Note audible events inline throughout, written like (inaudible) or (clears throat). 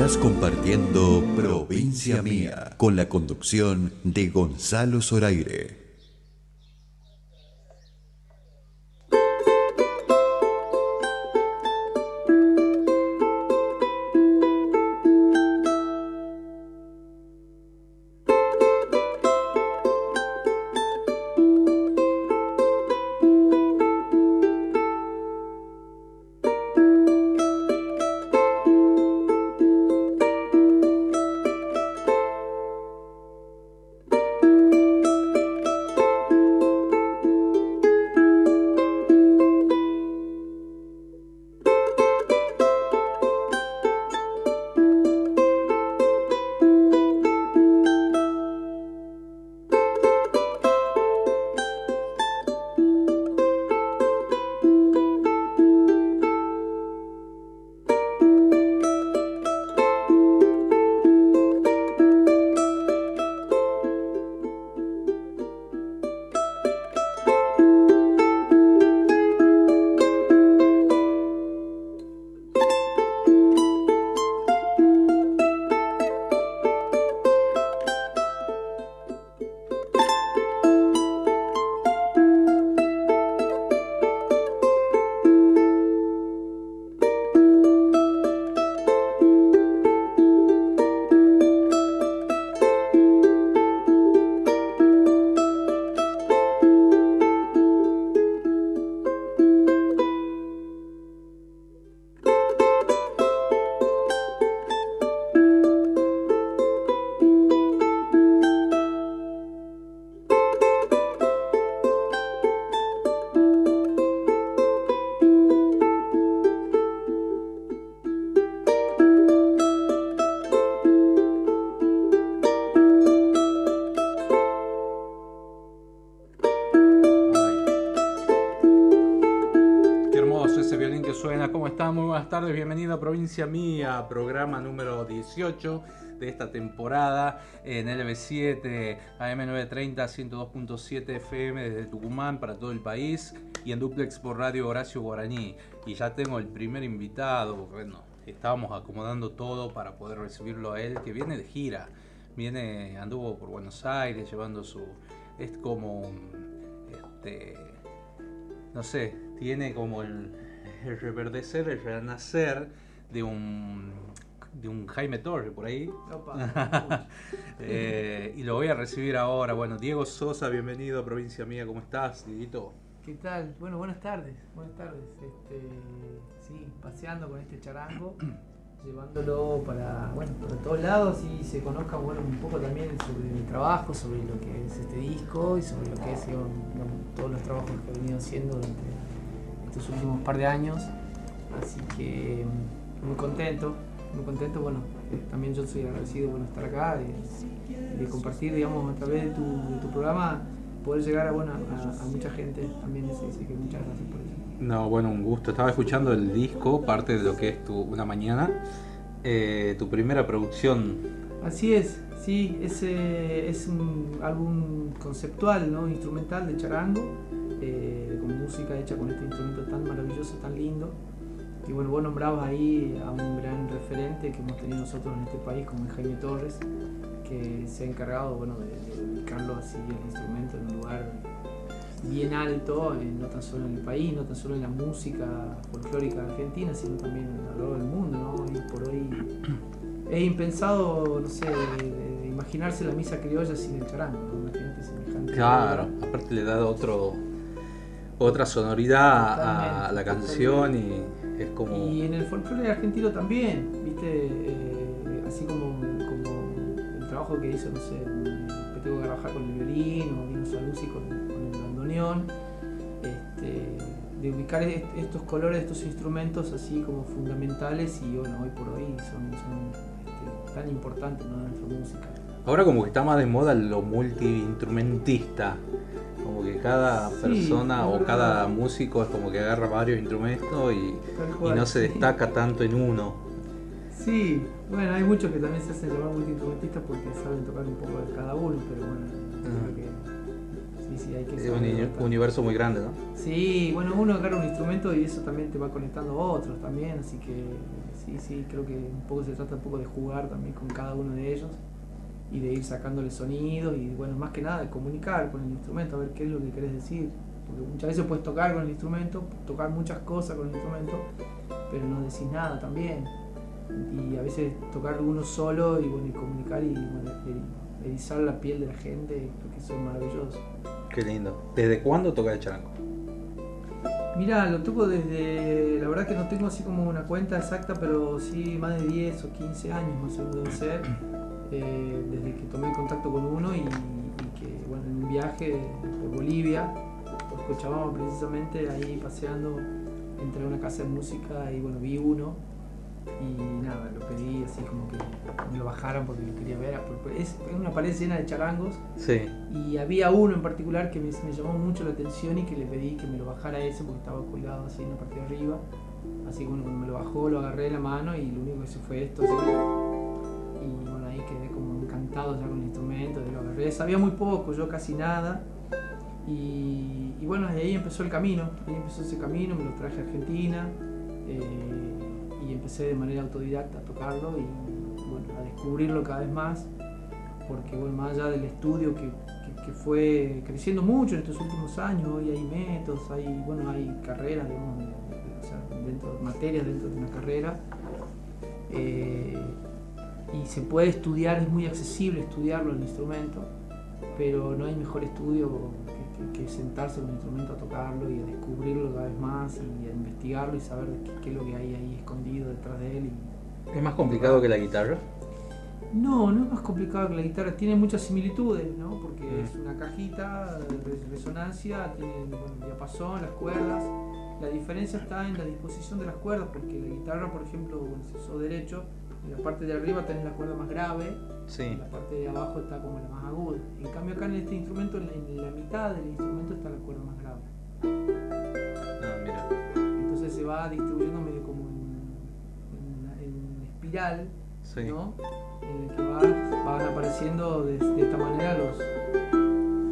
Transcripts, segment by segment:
Estás compartiendo Provincia Mía con la conducción de Gonzalo Zoraire. Bienvenido a Provincia Mía, programa número 18 de esta temporada en LB7, AM930, 102.7 FM desde Tucumán para todo el país y en duplex por Radio Horacio Guaraní. Y ya tengo el primer invitado. Bueno, estábamos acomodando todo para poder recibirlo a él, que viene de gira. Viene, anduvo por Buenos Aires llevando su. Es como. Este, no sé, tiene como el, el reverdecer, el renacer de un, de un Jaime Torre por ahí. (laughs) Eh, y lo voy a recibir ahora. Bueno, Diego Sosa, bienvenido a Provincia Mía, ¿cómo estás, Dieguito? ¿Qué tal? Bueno, buenas tardes. Buenas tardes. Este, sí, paseando con este charango, (clears throat) llevándolo para, bueno, para todos lados y se conozca bueno, un poco también sobre mi trabajo, sobre lo que es este disco y sobre lo que es digamos, todos los trabajos que he venido haciendo durante estos últimos par de años. Así que mm, muy contento, muy contento. Bueno, eh, también yo soy agradecido bueno, estar acá, de, de compartir, digamos, a través de tu, de tu programa, poder llegar a, bueno, a, a mucha gente. También así, así que muchas gracias por eso. No, bueno, un gusto. Estaba escuchando el disco, parte de lo que es tu Una Mañana, eh, tu primera producción. Así es, sí, es, eh, es un álbum conceptual, ¿no? instrumental de charango, eh, con música hecha con este instrumento tan maravilloso, tan lindo. Y bueno, vos nombrabas ahí a un gran referente que hemos tenido nosotros en este país, como es Jaime Torres, que se ha encargado bueno, de, de así el instrumento en un lugar bien alto, eh, no tan solo en el país, no tan solo en la música folclórica argentina, sino también a lo largo del mundo, ¿no? Hoy por hoy es impensado, no sé, de, de imaginarse la misa criolla sin el charango, ¿no? Imagínate semejante. Claro, aparte le da otro otra sonoridad a, la canción y es como Y en el folclore argentino también, viste, Eh, así como, como el trabajo que hizo, no sé, Petego Garraja con el violín o Dino Saluzzi con, con el bandoneón, este, de ubicar est- estos colores, estos instrumentos así como fundamentales y bueno, hoy por hoy son, son, este, tan importantes ¿no? en nuestra música. ahora como que está más de moda lo multiinstrumentista. Como que cada persona o cada músico es como que agarra varios instrumentos y, no se sí. destaca tanto en uno. Sí, bueno, hay muchos que también se hacen llamar multiinstrumentistas porque saben tocar un poco de cada uno, pero bueno, Ah. creo que sí, sí, hay que Es un universo muy grande, ¿no? Sí, bueno, uno agarra un instrumento y eso también te va conectando a otros también, así que sí, sí, creo que un poco se trata un poco de jugar también con cada uno de ellos y de ir sacándole sonidos y bueno, más que nada de comunicar con el instrumento, a ver qué es lo que querés decir. Porque muchas veces puedes tocar con el instrumento, tocar muchas cosas con el instrumento, pero no decís nada también. Y a veces tocar uno solo y bueno, y comunicar y bueno, eri- erizar la piel de la gente, creo que eso es maravilloso. Qué lindo. ¿Desde cuándo toca el charango? Mira, lo toco desde, la verdad que no tengo así como una cuenta exacta, pero sí más de 10 o 15 años más o menos debe ser, eh, desde que tomé contacto con uno y, y que, bueno, en un viaje por Bolivia, por Cochabamba precisamente, ahí paseando, entré a una casa de música y bueno, vi uno y nada, lo pedí así como que me lo bajaran porque lo quería ver, es una pared llena de charangos Sí. y había uno en particular que me, me llamó mucho la atención y que le pedí que me lo bajara ese porque estaba colgado así en la parte de arriba. Así que bueno, cuando me lo bajó, lo agarré de la mano y lo único que hice fue esto. así. Ya con el instrumento, de lo agarré. Sabía muy poco, yo casi nada. Y, y bueno, ahí empezó el camino. Ahí empezó ese camino, me lo traje a Argentina. eh, y empecé de manera autodidacta a tocarlo y bueno, a descubrirlo cada vez más porque más allá del estudio que, fue creciendo mucho en estos últimos años, hoy hay métodos, hay, bueno, hay carreras, digamos, de- dentro, materias dentro de una carrera, eh, y se puede estudiar, es muy accesible estudiarlo el instrumento, pero no hay mejor estudio que, que- que sentarse con el instrumento a tocarlo y a descubrirlo cada vez más y a investigarlo y saber qué, es lo que hay ahí escondido detrás de él. y- ¿Es más complicado que la guitarra? no, no es más complicado que la guitarra, tiene muchas similitudes, ¿no? Porque Mm. es una cajita de resonancia, tiene bueno, el diapasón, las cuerdas. La diferencia está en la disposición de las cuerdas, porque la guitarra, por ejemplo, bueno, si sos derecho, en la parte de arriba tenés la cuerda más grave, Sí. en la parte de abajo está como la más aguda. En cambio acá en este instrumento, en la, en la mitad del instrumento está la cuerda más grave. Ah, mira. Entonces se va distribuyendo medio como en, en- en espiral, Sí. ¿no? En el que va- van apareciendo de, de esta manera los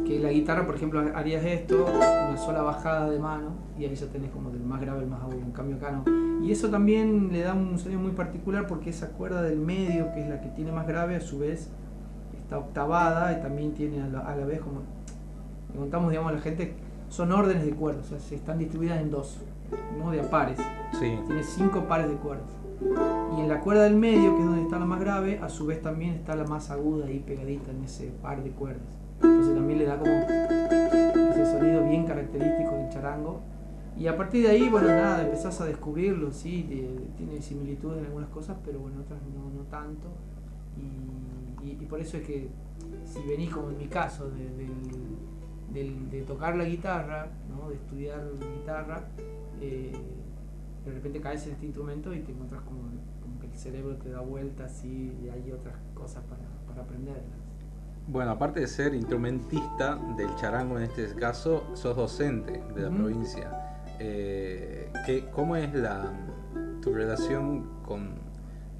que la guitarra por ejemplo harías esto una sola bajada de mano y ahí ya tenés como del más grave al más agudo en cambio acá no y eso también le da un sonido muy particular porque esa cuerda del medio que es la que tiene más grave a su vez está octavada y también tiene a la, a la vez como le contamos digamos a la gente son órdenes de cuerdas o sea se están distribuidas en dos no de a pares Sí. tiene cinco pares de cuerdas. Y en la cuerda del medio, que es donde está la más grave, a su vez también está la más aguda ahí pegadita en ese par de cuerdas. Entonces también le da como ese sonido bien característico del charango. Y a partir de ahí, bueno, nada, empezás a descubrirlo, sí, de- tiene similitud en algunas cosas, pero bueno, otras no, no tanto. Y, y- por eso es que si venís como en mi caso, de, del- de tocar la guitarra, ¿no? de estudiar guitarra, eh, de repente caes en este instrumento y te encuentras como, como que el cerebro te da vueltas y hay otras cosas para, para aprenderlas. Bueno, aparte de ser instrumentista del charango en este caso, sos docente de la provincia. Eh, ¿qué- ¿Cómo es la, tu relación con,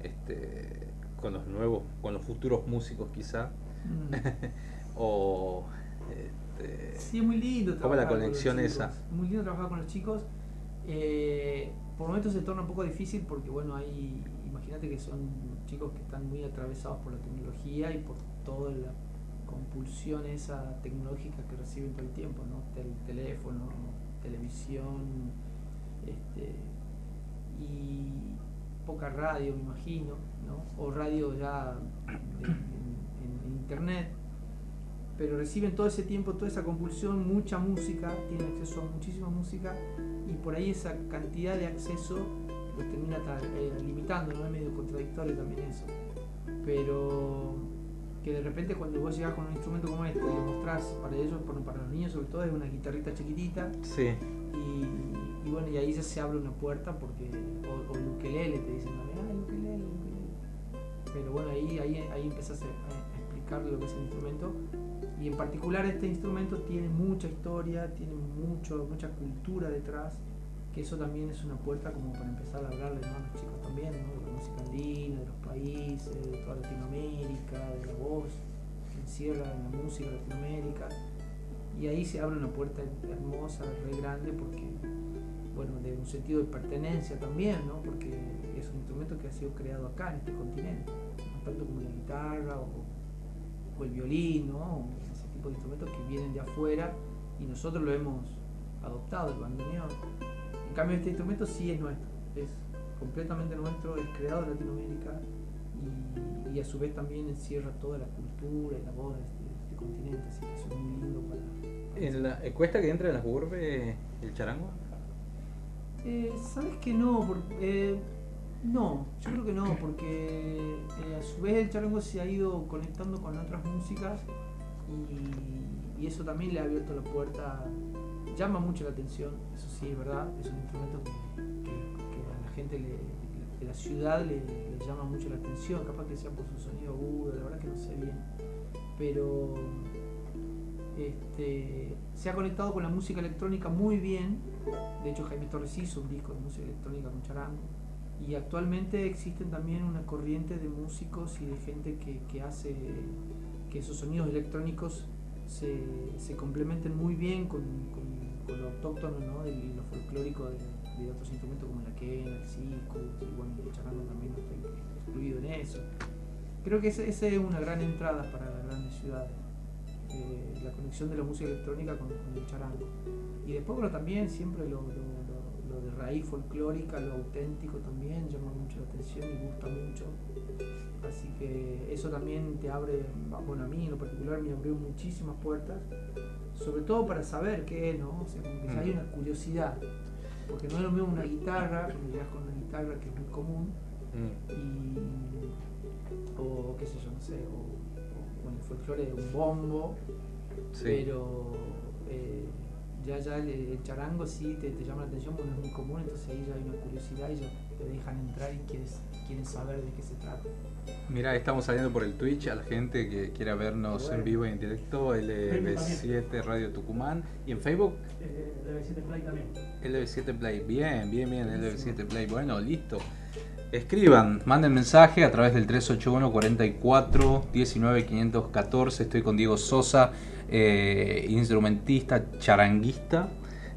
este, con los nuevos, con los futuros músicos quizá? Mm. (laughs) o este, Sí, es muy lindo ¿Cómo la con conexión esa? Muy lindo trabajar con los chicos. Eh, por momentos se torna un poco difícil porque, bueno, hay, imagínate que son chicos que están muy atravesados por la tecnología y por toda la compulsión esa tecnológica que reciben todo el tiempo, ¿no? Tel- teléfono, televisión, este, y poca radio, me imagino, ¿no? O radio ya de- en, internet, pero reciben todo ese tiempo, toda esa compulsión, mucha música, tienen acceso a muchísima música, y por ahí esa cantidad de acceso los termina eh, limitando, ¿no? Es medio contradictorio también eso. Pero que de repente cuando vos llegás con un instrumento como este y le mostrás para ellos, para los niños sobre todo, es una guitarrita chiquitita, Sí. y, y bueno, y ahí ya se abre una puerta porque, o, o el ukelele te dicen también, ah, el ukelele, el ukelele. Pero bueno, ahí, ahí, ahí empezás a, a explicarle lo que es el instrumento. Y en particular este instrumento tiene mucha historia, tiene mucho, mucha cultura detrás, que eso también es una puerta como para empezar a hablarle ¿no? a los chicos también, ¿no? de la música andina, de los países, de toda Latinoamérica, de la voz que encierra en la música Latinoamérica. Y ahí se abre una puerta hermosa, re grande, porque, bueno, de un sentido de pertenencia también, ¿no? Porque es un instrumento que ha sido creado acá, en este continente, no tanto como la guitarra o, o el violín, ¿no? Ese tipo de instrumentos que vienen de afuera y nosotros lo hemos adoptado, el bandoneón. En cambio, este instrumento sí es nuestro, es completamente nuestro, es creado en Latinoamérica y, y a su vez también encierra toda la cultura y la voz de este, de este continente, así que es muy lindo para... para ¿En la, ¿Cuesta que entre en las urbes el charango? Eh, ¿Sabes que no? Eh, no, yo creo que no, porque eh, a su vez el charango se ha ido conectando con otras músicas y, y eso también le ha abierto la puerta, llama mucho la atención, eso sí, es verdad, es un instrumento que, a la gente le- de la ciudad le, le llama mucho la atención, capaz que sea por su sonido agudo, la verdad que no sé bien, pero este, se ha conectado con la música electrónica muy bien. De hecho, Jaime Torres hizo un disco de música electrónica con charango. Y actualmente existen también una corriente de músicos y de gente que, que hace que esos sonidos electrónicos se, se complementen muy bien con, con- lo autóctono ¿no? y lo folclórico de, otros instrumentos como la quena, el circo, y bueno, el charango también está excluido en eso. Creo que esa es una gran entrada para las grandes ciudades eh, la conexión de la música electrónica con, con el charango. Y después, bueno, también siempre lo, lo- lo- lo de raíz folclórica, lo auténtico también llama mucho la atención y gusta mucho. Así que eso también te abre, bueno, a mí en lo particular me abrió muchísimas puertas, sobre todo para saber qué es, ¿no? O sea, como que ya hay una curiosidad. Porque no es lo mismo una guitarra, cuando llegas con una guitarra que es muy común, y, o qué sé yo, no sé, o, en el folclore un bombo, Sí. pero eh, ya ya el, el charango sí te, te llama la atención porque no es muy común, entonces ahí ya hay una curiosidad y ya te dejan entrar y quieres, quieren saber de qué se trata. Mira, estamos saliendo por el Twitch a la gente que quiera vernos Bueno. en vivo y en directo, LB7 Radio Tucumán y en Facebook LB7 Play también. LB7 Play. Bien, bien, bien, LB7 Play. Bueno, listo. Escriban, manden mensaje a través del 381 44 19 514. Estoy con Diego Sosa, eh, instrumentista, charanguista.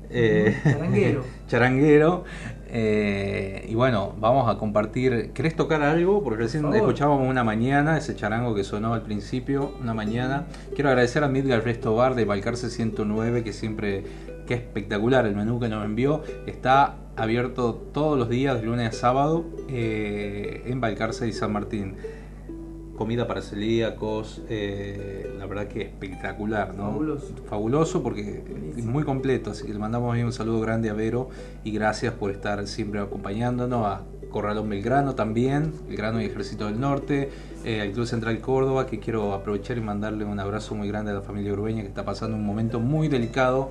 eh, Charanguero. (laughs) charanguero. eh, y bueno, vamos a compartir. ¿Querés tocar algo? Porque recién escuchábamos una mañana, ese charango que sonó al principio, una mañana. Quiero agradecer a Midgar Resto Bar de Balcarce 109, que siempre, que espectacular el menú que nos envió. Está abierto todos los días, de lunes a sábado, eh, en Balcarce y San Martín. Comida para celíacos, eh, la verdad que espectacular, ¿no? Fabuloso. Fabuloso porque es muy completo, así que le mandamos un saludo grande a Vero y gracias por estar siempre acompañándonos, a Corralón Belgrano también, el Grano y Ejército del Norte, eh, al Club Central Córdoba, que quiero aprovechar y mandarle un abrazo muy grande a la familia Urbeña que está pasando un momento muy delicado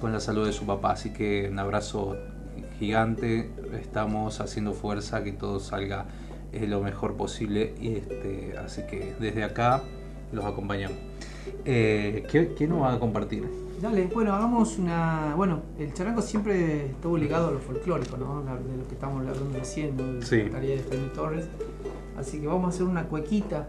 con la salud de su papá, así que un abrazo gigante, estamos haciendo fuerza que todo salga eh, lo mejor posible y este, así que desde acá los acompañamos. Eh, ¿qué, qué nos va a compartir? Dale, bueno, hagamos una. Bueno, el charango siempre estuvo ligado a lo folclórico, ¿no? De lo que estamos hablando recién. De Sí. la tarea de Jaime Torres. Así que vamos a hacer una cuequita.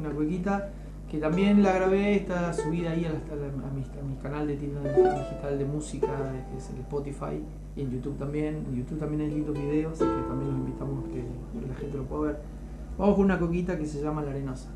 Una cuequita que también la grabé, está subida ahí a, la- a la- a mi, a mi canal de tienda digital de música, que es el Spotify, y en YouTube también. En YouTube también hay lindos videos, así que también los invitamos a que, la gente lo puedo ver. Vamos con una coquita que se llama La Arenosa.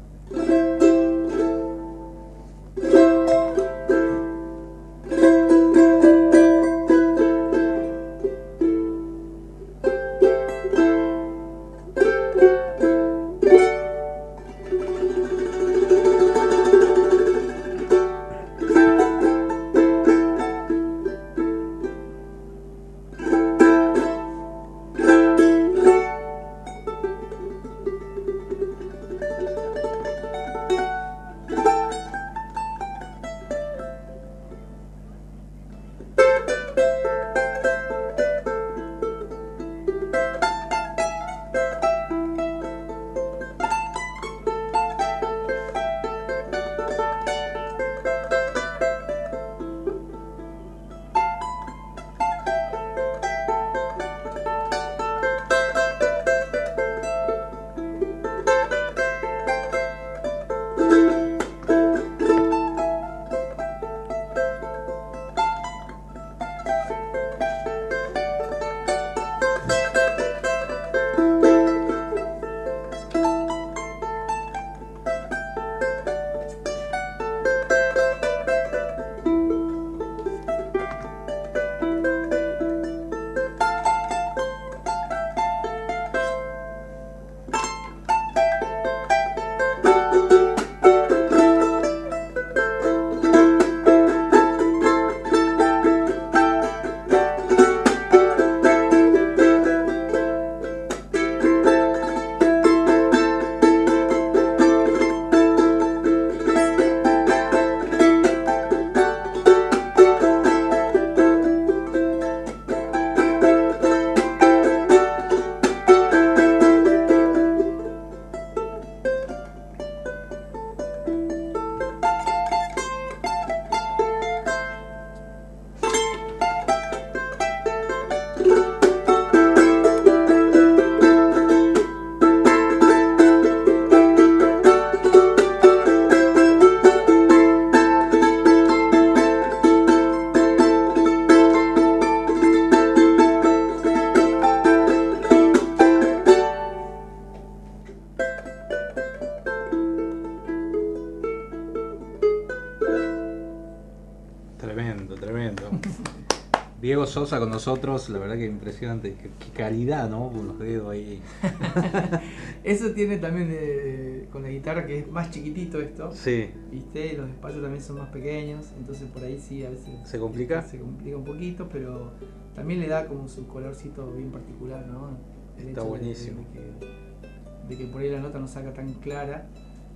Con nosotros, la verdad que impresionante. Qué, qué calidad, ¿no? Con los dedos ahí. (laughs) Eso tiene también de- con la guitarra que es más chiquitito esto. Sí. ¿Viste? Los espacios también son más pequeños, entonces por ahí sí a veces ¿Se complica? se complica un poquito, pero también le da como su colorcito bien particular, ¿no? El Está de- buenísimo. De, que, de que por ahí la nota no salga tan clara,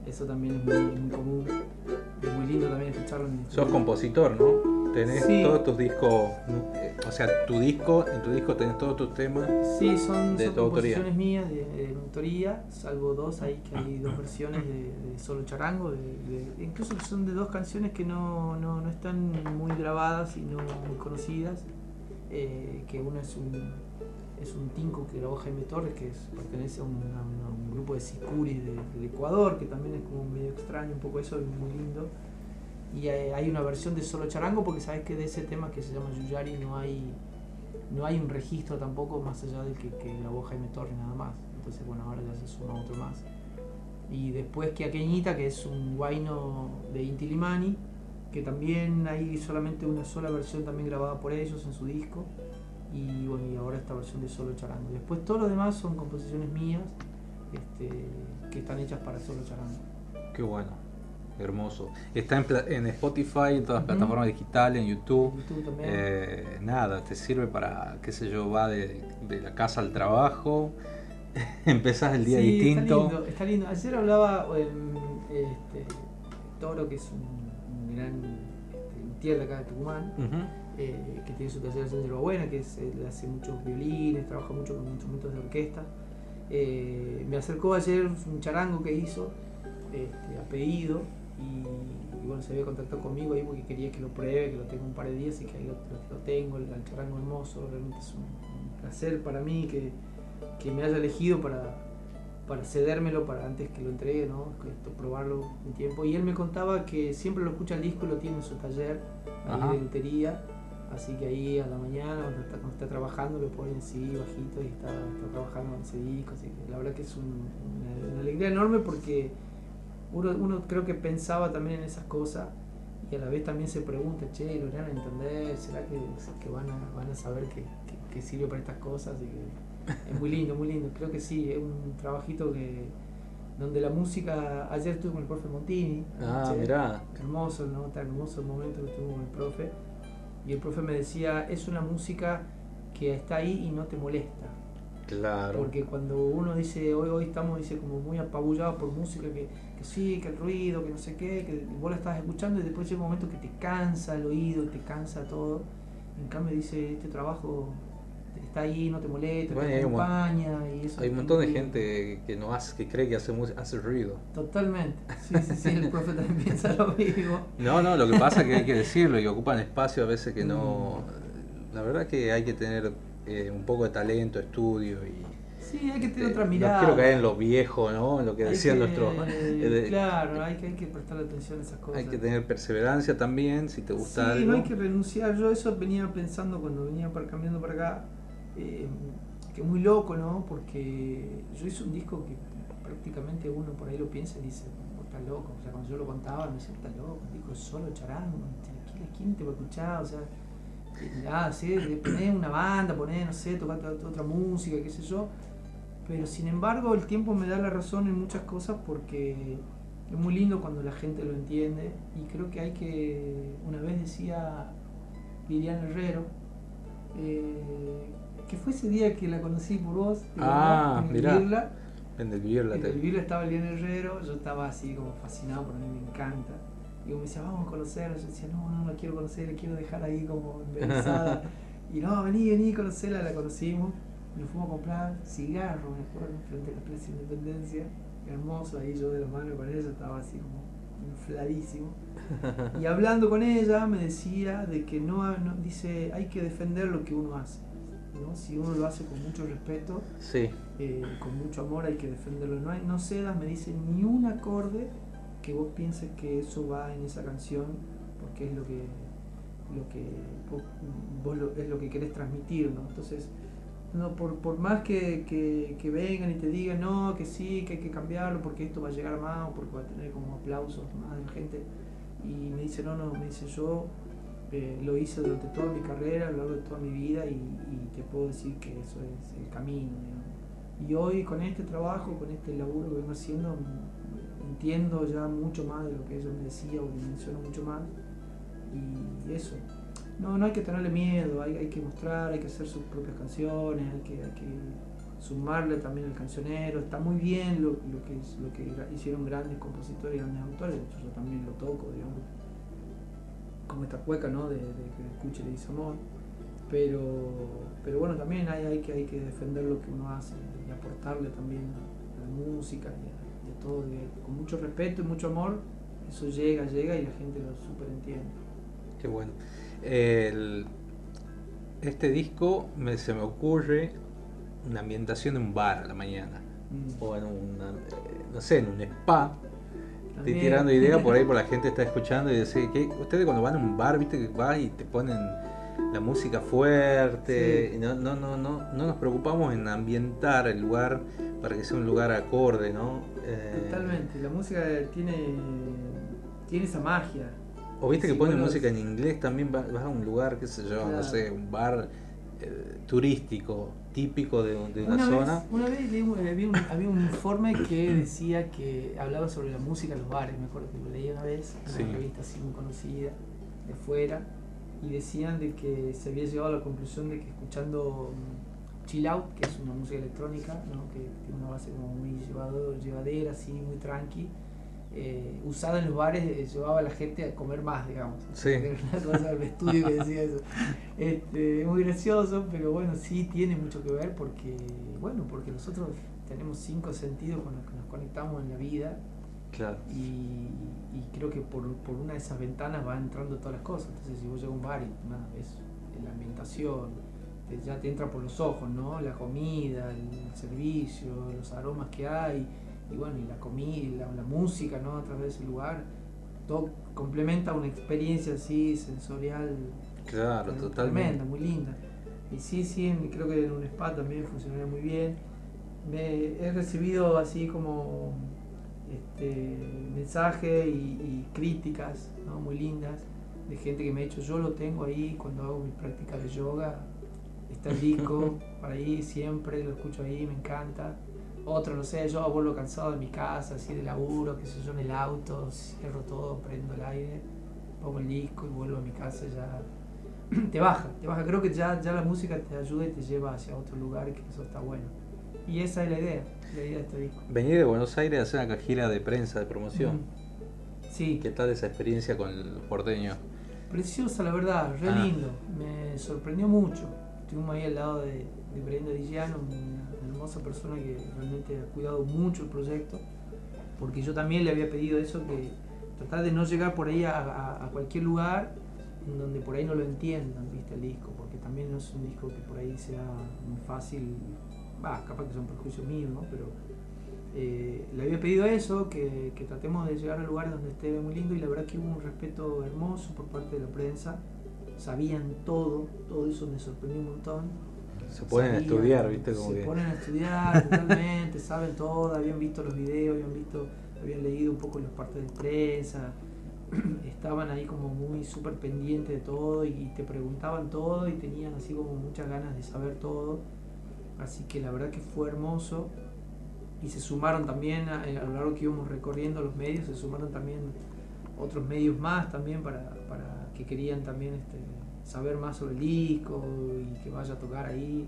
eso también es muy, muy común. Es muy lindo también escucharlo en el Sos compositor, ¿no? Tenés Sí. todos tus discos, eh, o sea, tu disco, en tu disco tenés todos tus temas. Sí, son, de son tu autoría. composiciones mías de, de mi autoría, salvo dos ahí que hay dos versiones de, de solo charango, de, incluso son de dos canciones que no, no, no están muy grabadas y no muy conocidas, eh, que una es un es un tinco que grabó Jaime Torres, que es- pertenece a un, a un- grupo de sicuris de- Ecuador, que también es como medio extraño, un poco eso, es muy lindo. Y hay, hay una versión de solo charango, porque sabes que de ese tema que se llama Yuyari no hay no hay un registro tampoco más allá del que, grabó Jaime Torres nada más. Entonces, bueno, ahora ya se suma otro más. Y después que Aqueñita, que es un guayno de Inti Limani, que también hay solamente una sola versión también grabada por ellos en su disco. Y bueno, y ahora esta versión de solo charango. Después todo lo demás son composiciones mías este, que están hechas para solo charango. Qué bueno, hermoso. Está en, Spotify, en todas las plataformas digitales, en YouTube. YouTube también. Eh, nada, te sirve para, qué sé yo, va de, de la casa al trabajo, (laughs) empezás el día Sí, distinto. Está lindo, está lindo. Ayer hablaba em, este, Toro, que es un, un gran este, de acá de Tucumán, eh, que tiene su taller en Yerbabuena, que es, él hace muchos violines, trabaja mucho con instrumentos de orquesta. Eh, me acercó ayer un charango que hizo este, a pedido y, y bueno, se había contactado conmigo ahí porque quería que lo pruebe, que lo tenga un par de días y que ahí lo, lo- lo tengo, el, el charango hermoso, realmente es un, un placer para mí que, que me haya elegido para, para cedérmelo para antes que lo entregue, ¿no? Esto, probarlo un tiempo. Y él me contaba que siempre lo escucha el disco y lo tiene en su taller ahí de lutería Así que ahí a la mañana, cuando está, cuando está trabajando, lo pone así bajito y está, está trabajando en ese disco. Así que la verdad que es un- una, una alegría enorme porque uno, uno creo que pensaba también en esas cosas y a la vez también se pregunta, che, ¿lo irán a entender? ¿Será que, que van, a, van a saber que, que- que sirve para estas cosas? Así que es muy lindo, muy lindo. Creo que sí, es un trabajito que donde la música, ayer estuve con el profe Montini. Ah, mirá. Hermoso, ¿no? Tan hermoso el momento que estuve con el profe. Y el profe me decía, es una música que está ahí y no te molesta. Claro. Porque cuando uno dice, hoy, hoy estamos dice, como muy apabullados por música, que, que sí, que el ruido, que no sé qué, que vos la estás escuchando y después llega un momento que te cansa el oído, te cansa todo. En cambio dice, este trabajo está ahí, no te molesta, Bueno, te hay acompaña. y eso Hay un montón de gente que no hace, que cree que hace música, hace ruido. Totalmente. Sí, sí, sí, el profe también (laughs) piensa lo mismo. No, no, lo que pasa es que hay que (laughs) decirlo y ocupan espacio a veces que no. La verdad que hay que tener eh, un poco de talento, estudio y. Sí, hay que tener eh, otra no mirada. quiero caer en lo viejo, ¿no? En lo que Hay decían que- nuestros. eh, (laughs) Claro, hay que, hay que prestarle atención a esas cosas. Hay que tener perseverancia también, si te gusta sí, algo. no hay que renunciar. Yo eso venía pensando cuando venía para, cambiando para acá, eh, que muy loco, ¿no? Porque yo hice un disco que prácticamente uno por ahí lo piensa y dice, "Vos estás loco. O sea, cuando yo lo contaba, me decía, estás loco, un disco solo charango, ¿quién, quién te va a escuchar? O sea, sí, de poner una banda, poner, no sé, tocar otra- música, qué sé yo. Pero sin embargo, el tiempo me da la razón en muchas cosas porque es muy lindo cuando la gente lo entiende. Y creo que hay que. Una vez decía Liliana Herrero, eh, que fue ese día que la conocí por vos, ¿te Ah? En. Vivirla. En el. Vivirla estaba Liliana Herrero, yo estaba así como fascinado, a mí me encanta. Y me decía, vamos a conocerla. Yo decía, no, no la quiero conocer, la quiero dejar ahí como embelesada. (laughs) y no, vení, vení, conocerla, la conocimos. Nos fuimos a comprar cigarros, me acuerdo, frente a la Plaza Independencia. Hermoso, ahí yo de la mano con ella, estaba así como infladísimo. (laughs) Y hablando con ella me decía de que no, no- dice, hay que defender lo que uno hace. ¿no? Si uno lo hace con mucho respeto, Sí, eh, con mucho amor hay que defenderlo. No, hay, no cedas, me dice, ni un acorde que vos pienses que eso va en esa canción, porque es lo que, lo que vos, lo- es lo que querés transmitir, ¿no? Entonces, no, por, por más que, que- vengan y te digan, no, que sí, que hay que cambiarlo, porque esto va a llegar más, o porque va a tener como aplausos más de la gente, y me dice, no, no, me dice, yo eh, lo hice durante toda mi carrera, a lo largo de toda mi vida, y, te puedo decir que eso es el camino. Y hoy con este trabajo, con este laburo que vengo haciendo, entiendo ya mucho más de lo que ella me decía o dimensiono mucho más. Y eso. No, no hay que tenerle miedo, hay, hay que mostrar, hay que hacer sus propias canciones, hay que, sumarle también al cancionero. Está muy bien lo, lo que, lo que hicieron grandes compositores y grandes autores, yo también lo toco, digamos. Como esta cueca, ¿no? De, de que escuche le dice amor. Pero, pero bueno, también hay, hay, que, hay que defender lo que uno hace y aportarle también a la música todo, de- con mucho respeto y mucho amor. Eso llega, llega y la gente lo super entiende. qué bueno. El- este disco me- se me ocurre una ambientación en un bar a la mañana. Mm. O en una, eh, no sé, en un spa. Estoy tirando ideas por ahí, (laughs) por la gente está escuchando y dice que ustedes cuando van a un bar, viste que vas y te ponen la música fuerte, Sí. no, no, no, no, no nos preocupamos en ambientar el lugar para que sea un lugar acorde, ¿no? Eh, Totalmente, la música tiene, tiene esa magia. O viste que ponen música en inglés, también va- vas a un lugar, qué sé yo, no Claro. sé, un bar eh, turístico, típico de, de una, Una zona. vez, una vez leí vi un- había un informe que decía que hablaba sobre la música en los bares, me acuerdo que lo leí una vez, en Sí. una revista así muy conocida, de fuera, y decían de que se había llegado a la conclusión de que escuchando mm, chill out, que es una música electrónica, ¿no? que tiene una base como muy llevado, llevadera, así, muy tranqui, eh, usada en los bares eh, llevaba a la gente a comer más, digamos. Sí. (laughs) Una cosa del estudio que decía eso. Este, muy gracioso, pero bueno, sí tiene mucho que ver porque, bueno, porque nosotros tenemos cinco sentidos con los que nos conectamos en la vida Claro. y, y creo que por, por una de esas ventanas van entrando todas las cosas. Entonces, si vos llegas a un bar y nada, ves la ambientación, te- ya te entra por los ojos, ¿no? La comida, el servicio, los aromas que hay, y bueno, y la comida, la, la música, ¿no? A través de ese lugar, todo complementa una experiencia así sensorial Claro, Tremenda, totalmente. muy linda. Y sí, sí, creo que en un spa también funcionaría muy bien. Me, he recibido así como este, mensajes y, y críticas ¿no? muy lindas de gente que me ha dicho, yo lo tengo ahí cuando hago mi práctica de yoga, está el disco (laughs) para ahí siempre, lo escucho ahí, me encanta. Otro, no sé, yo vuelvo cansado de mi casa, así de laburo, qué sé yo, en el auto, cierro todo, prendo el aire, pongo el disco y vuelvo a mi casa ya (clears throat) te baja, te baja. Creo que ya, ya la música te ayuda y te lleva hacia otro lugar que eso está bueno. Y esa es la idea, Venir de Buenos Aires a hacer una gira de prensa, de promoción. Mm. Sí, ¿Qué tal esa experiencia con los porteños? preciosa la verdad, re Ah. lindo. Me sorprendió mucho. Estuvimos ahí al lado de, de Brenda Digiano, una hermosa persona que realmente ha cuidado mucho el proyecto. Porque yo también le había pedido eso, que tratar de no llegar por ahí a, a- a cualquier lugar en donde por ahí no lo entiendan, viste, el disco. Porque también no es un disco que por ahí sea muy fácil. Va, capaz que son prejuicios míos, ¿no? Pero eh, le había pedido eso, que, que tratemos de llegar a lugares donde esté muy lindo y la verdad que hubo un respeto hermoso por parte de la prensa. Sabían todo, todo eso me sorprendió un montón. Se pueden Sabían, estudiar, ¿viste? Como se que... ponen a estudiar (laughs) totalmente, saben todo, habían visto los videos, habían visto, habían leído un poco las partes de prensa, (clears throat) estaban ahí como muy súper pendientes de todo y te preguntaban todo y tenían así como muchas ganas de saber todo. Así que la verdad que fue hermoso. Y se sumaron también, a, a lo largo que íbamos recorriendo los medios, se sumaron también otros medios más también para, para que querían también este, saber más sobre el disco y que vaya a tocar ahí.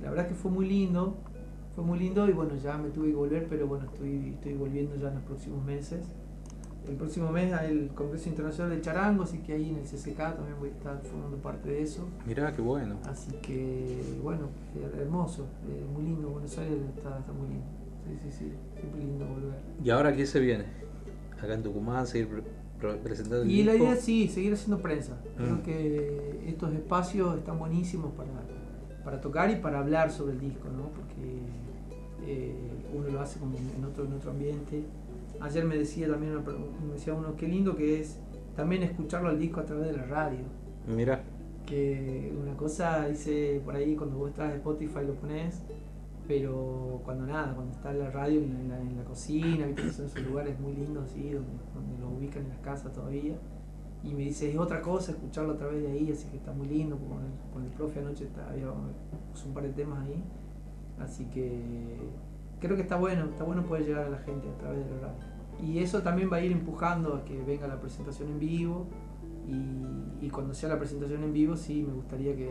La verdad que fue muy lindo, fue muy lindo y bueno, ya me tuve que volver, pero bueno, estoy, estoy volviendo ya en los próximos meses. El próximo mes hay el Congreso Internacional de Charango, así que ahí en el CCK también voy a estar formando parte de eso. Mirá, qué bueno. Así que, bueno, hermoso, eh, muy lindo, Buenos Aires está, está muy lindo. Sí, sí, sí, siempre lindo volver. ¿Y ahora qué se viene? Acá en Tucumán, seguir pre- pre- presentando el Y la idea es sí, seguir haciendo prensa. Mm. Creo que estos espacios están buenísimos para, para tocar y para hablar sobre el disco, ¿no? Porque eh, uno lo hace como en otro, en otro ambiente. Ayer me decía también una me decía uno, qué lindo que es también escucharlo al disco a través de la radio. Mirá, Que una cosa dice por ahí cuando vos estás en Spotify lo pones, pero cuando nada, cuando está en la radio, en la, en la cocina, ¿viste? que son esos lugares muy lindos así, donde, donde lo ubican en las casas todavía. Y me dice, es otra cosa escucharlo a través de ahí, así que está muy lindo. Con el, con el profe anoche está, había puso un par de temas ahí. Así que creo que está bueno, está bueno poder llegar a la gente a través de la radio. Y eso también va a ir empujando a que venga la presentación en vivo. Y, y cuando sea la presentación en vivo, sí, me gustaría que,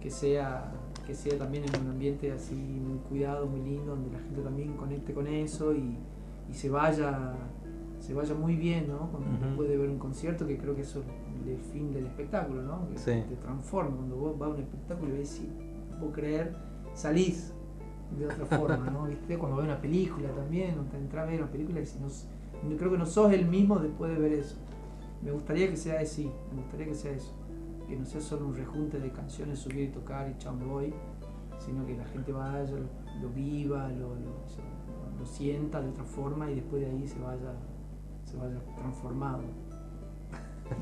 que sea que sea también en un ambiente así muy cuidado, muy lindo, donde la gente también conecte con eso y, y se vaya se vaya muy bien, ¿no? Cuando Ujú. puede ver un concierto, que creo que eso es el fin del espectáculo, ¿no? Que Sí. te transforma. Cuando vos vas a un espectáculo y ves, no puedo creer, salís de otra forma, ¿no? ¿Viste? Cuando ves una película también, te entras a ver una película y si no, no- creo que no sos el mismo después de ver eso. Me gustaría que sea así, me gustaría que sea eso. Que no sea solo un rejunte de canciones, subir y tocar y chao me voy, sino que la gente vaya, lo, lo viva, lo, lo- lo sienta de otra forma y después de ahí se vaya, se vaya transformado.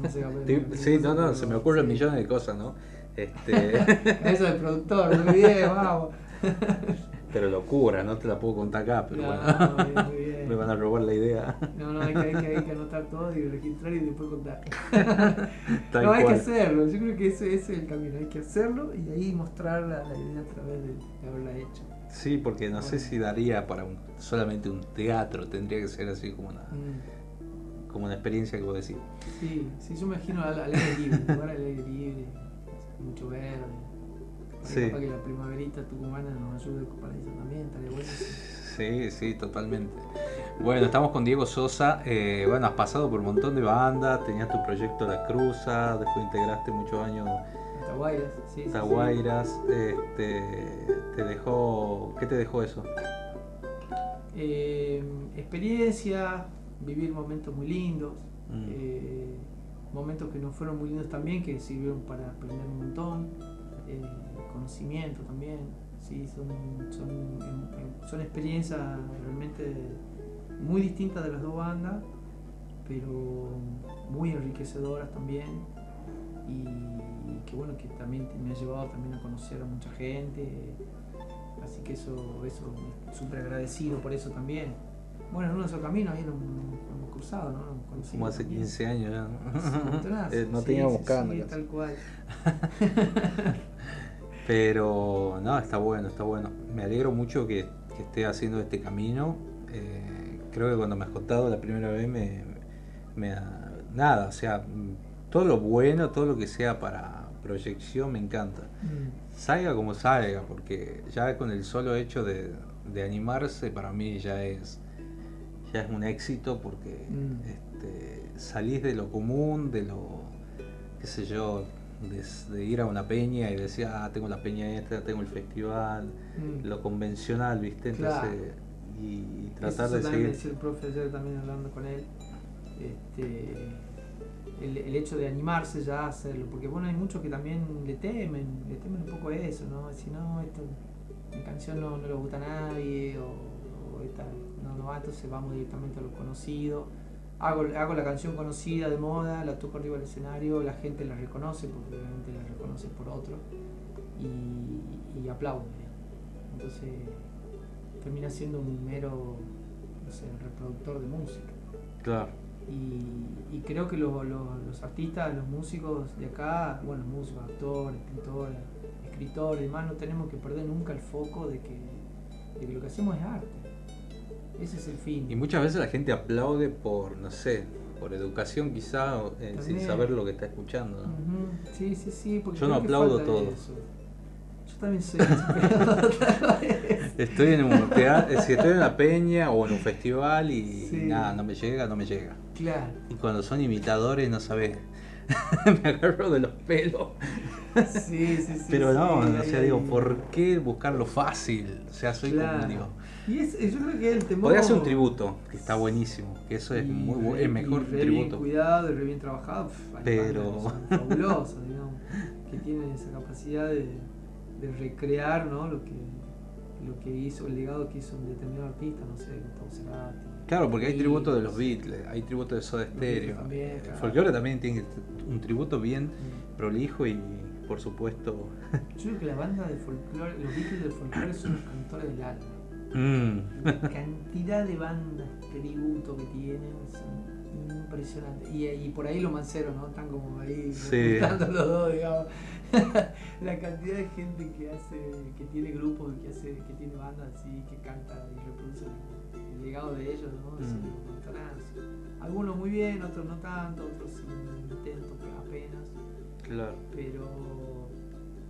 No sé, a ver, me- sí, no, no, se me ocurren sí. millones de cosas, ¿no? Este, (laughs) Eso del productor, muy bien, vamos. (laughs) pero locura, no te la puedo contar acá, pero No, bueno, muy bien, (laughs) me van a robar la idea. No, no, hay que, hay que, hay que anotar todo y registrar y después contar. (laughs) Tal no, hay que hacerlo. Yo creo que ese, ese es el camino. Hay que hacerlo y ahí mostrar la, la idea a través de, de haberla hecho. Sí, porque no sé si daría para un- solamente un teatro, tendría que ser así como una, Mm, como una experiencia que vos decís. Sí, sí, yo me imagino al, al aire libre, un lugar al aire libre, mucho verde. Sí. Capaz que la primaverita tucumana nos ayude para eso también, estaría bueno. Sí, sí, totalmente. Bueno, estamos con Diego Sosa. eh, bueno, has pasado por un montón de bandas, tenías tu proyecto La Cruza, después integraste muchos años Taguairas, sí, sí, sí. Taguairas. Este, te dejó, ¿Qué te dejó eso? Eh, experiencia, vivir momentos muy lindos, Mm. eh, momentos que no fueron muy lindos también, que sirvieron para aprender un montón, eh, conocimiento también, sí, son, son, em- em- son experiencias realmente muy distintas de las dos bandas, pero muy enriquecedoras también. y que bueno, que también me ha llevado también a conocer a mucha gente, así que eso, eso súper agradecido por eso también. Bueno, en nuestro camino ahí lo hemos cruzado, ¿no? Conocimos Como hace también. 15 años ya. Sí, un montonazo. (laughs) Eh, no Sí, teníamos sí, sí, tal cual. (laughs) (laughs) Pero no, está bueno, está bueno. Me alegro mucho que, que esté haciendo este camino. Eh, creo que cuando me has contado la primera vez me, me ha- nada, o sea, todo lo bueno, todo lo que sea para proyección me encanta. Mm. Salga como salga, porque ya con el solo hecho de, de animarse para mí ya es ya es un éxito porque Mm. este, salís de lo común, de lo qué sé yo, de, de ir a una peña y decir, ah, tengo la peña esta, tengo el festival, Mm. lo convencional, ¿viste? Entonces, Claro. y, y Eso tratar de también me seguir. decía el profe ayer también hablando con él. Este, el, el hecho de animarse ya a hacerlo, porque bueno, hay muchos que también le temen, le temen un poco eso, ¿no? Si no, esto, mi canción no, no le gusta a nadie, o, o esta, no, no entonces vamos directamente a lo conocido. Hago, hago la canción conocida de moda, la toco arriba del escenario, la gente la reconoce, porque obviamente la reconoce por otro, y, y aplaude. Entonces termina siendo un mero, no sé, reproductor de música. Claro. Y, y creo que los, los- los artistas, los músicos de acá, bueno, músicos, actores, pintores, escritores y demás, no tenemos que perder nunca el foco de que, de que lo que hacemos es arte. Ese es el fin. Y muchas veces la gente aplaude por, no sé, por educación quizá, eh, sin saber lo que está escuchando. ¿no? Sí, sí, sí. Porque Yo no aplaudo todo. eso. Yo también soy. Estoy en un (laughs) teatro, si estoy en una peña o en un festival y Sí. nada, no me llega, no me llega. Claro. Y cuando son imitadores, no sabes, (laughs) me agarro de los pelos. Sí, sí, sí. Pero no, sí, o sea, digo, ¿por qué buscar lo fácil? O sea, soy Claro. como, digo, Y es, yo creo que el temor. podría hacer un tributo, que está buenísimo, que eso es muy bu- re- el mejor y re bien tributo. cuidado y re bien trabajado. Pero- fabulosas, digamos, que tienen esa capacidad de, de recrear ¿no? lo, que, lo que hizo, el legado que hizo un determinado artista, no sé, Cerati. Claro, porque hay tributo de los Beatles. Hay tributo de Soda Stereo. también, claro. folclore también tiene un tributo bien Mm. prolijo y, por supuesto, (laughs) Yo creo que la banda de folclore, los Beatles del folclore son los cantores del alma. Mm, La cantidad de bandas tributo que tienen son impresionantes. Y, y por ahí los manceros, ¿no? Están como ahí Sí. los dos, digamos. (laughs) la cantidad de gente que hace, que tiene grupos, que hace, que tiene bandas así, que canta y reproduce el legado de ellos, ¿no? Es Mm. un. Algunos muy bien, otros no tanto, otros sin intento apenas. claro. Pero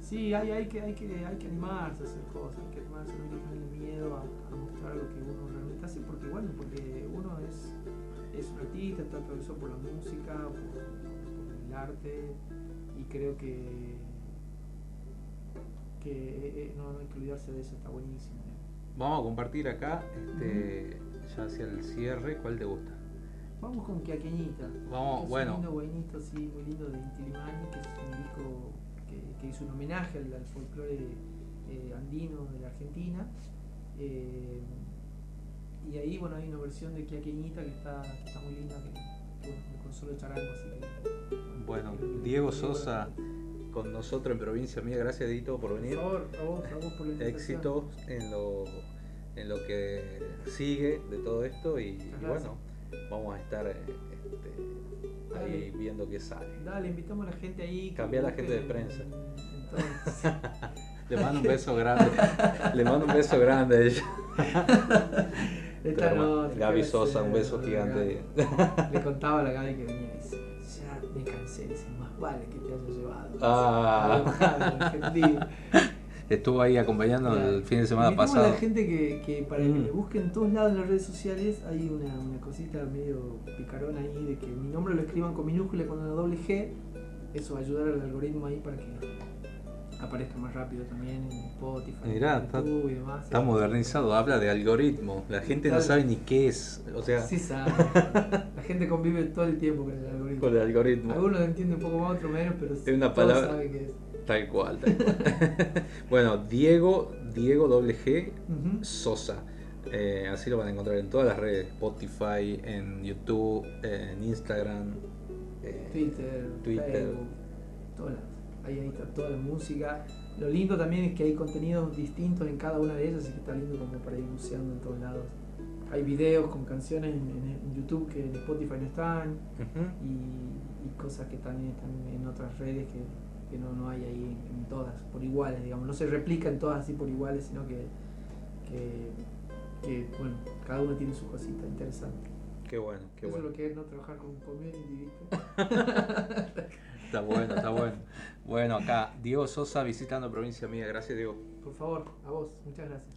sí, hay, hay, que, hay, que, hay que animarse a hacer cosas, hay que animarse, no hay que tenerle miedo a, a mostrar lo que uno realmente hace, porque bueno, porque uno es, es un artista, está atravesado por la música, por, por el arte, y creo que, que eh, eh, no, no hay que olvidarse de eso, está buenísimo. Vamos a compartir acá, este, ya hacia el cierre, ¿cuál te gusta? Vamos con Quiaqueñita. Vamos, Es bueno. Un lindo guainito, sí, muy lindo de Inti Limani, que es un disco que, hizo un homenaje al, al folclore eh, andino de la Argentina. Eh, y ahí, bueno, hay una versión de Quiaqueñita que está, que está muy linda, que bueno, con solo charango, así que. Bueno, que- Diego Sosa con nosotros en provincia mía, gracias Dito por Por venir. favor, a vos, a vos por la. Éxitos en lo, en lo que sigue de todo esto y, bueno, vamos a estar eh, ahí viendo qué sale. Dale, invitamos a la gente ahí. Cambia a la gente de prensa. (laughs) Le mando un beso grande, le mando un beso grande a ella. Esta no, Gaby Sosa, un beso gigante. Le contaba a la Gaby que venía y dice, ya me cansé, dice, más vale que te haya llevado. Ah. Estuvo ahí acompañando el fin de semana pasado. la gente que, que para que Mm. me busquen en todos lados en las redes sociales hay una, una cosita medio picarona ahí de que mi nombre lo escriban con minúscula con una doble G. Eso va a ayudar al algoritmo ahí para que aparezca más rápido también en Spotify, Mirá, en está- YouTube y demás. Está modernizado, habla de algoritmo. La gente no sabe ni qué es. O sea, Sí sabe. (laughs) La gente convive todo el tiempo con el algoritmo. con el algoritmo. Algunos lo entienden un poco más, otros menos, pero Es una todos palabra- saben que es. Tal cual, tal cual. (laughs) bueno, Diego, Diego doble G. Sosa. Eh, así lo van a encontrar en todas las redes, Spotify, en YouTube, en Instagram, eh, Twitter, Twitter. Facebook. todos lados. Ahí, ahí está toda la música. Lo lindo también es que hay contenidos distintos en cada una de ellas, así que está lindo como para ir buceando en todos lados. Hay videos con canciones en, YouTube que en Spotify no están y, y cosas que también están en otras redes que, que no, no hay ahí en, en todas por iguales, digamos. No se replican todas así por iguales, sino que, que, que, bueno, cada uno tiene su cosita interesante. Qué bueno, qué Eso bueno. es lo que es no trabajar con community, ¿viste? (laughs) Está bueno, está bueno. Bueno, acá Diego Sosa visitando provincia mía. Gracias, Diego. Por favor, a vos, muchas gracias.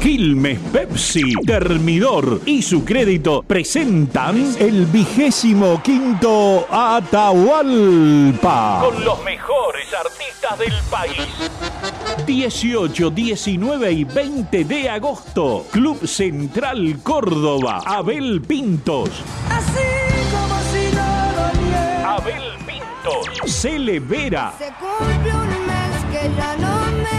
Quilmes Pepsi, Termidor y su crédito presentan el vigésimo quinto Atahualpa. Con los mejores artistas del país. 18, 19 y 20 de agosto. Club Central Córdoba. Abel Pintos. Así como si no doliera. Abel Pintos. Cele Vera. Se cumple un mes que ya no me ves.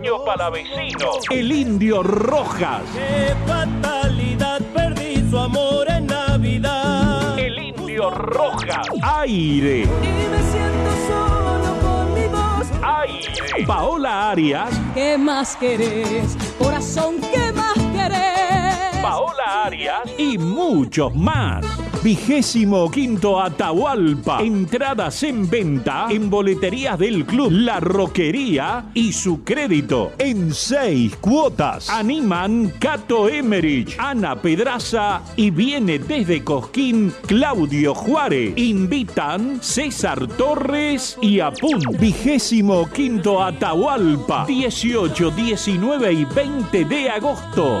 El chaqueño palavecino. El indio Rojas. Qué fatalidad perdí su amor en Navidad. El indio Rojas. Aire. Y me siento solo con mi voz. Aire. Paola Arias. ¿Qué más querés? Corazón, ¿qué más querés? Paola Arias y muchos más. Vigésimo quinto Atahualpa. Entradas en venta en boleterías del club La Roquería y su crédito en seis cuotas. Animan Cato Emerich, Ana Pedraza y viene desde Cosquín Claudio Juárez. Invitan César Torres y Apun. Vigésimo quinto Atahualpa. 18, 19 y 20 de agosto.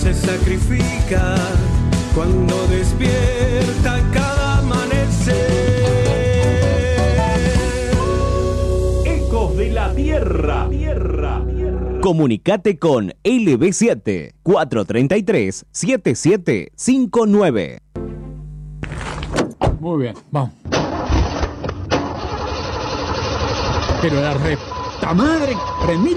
se sacrifica cuando despierta cada amanecer. Ecos de la Tierra. Tierra. Comunicate con LB7 433 7759. Muy bien, vamos. Pero la reta madre, remil.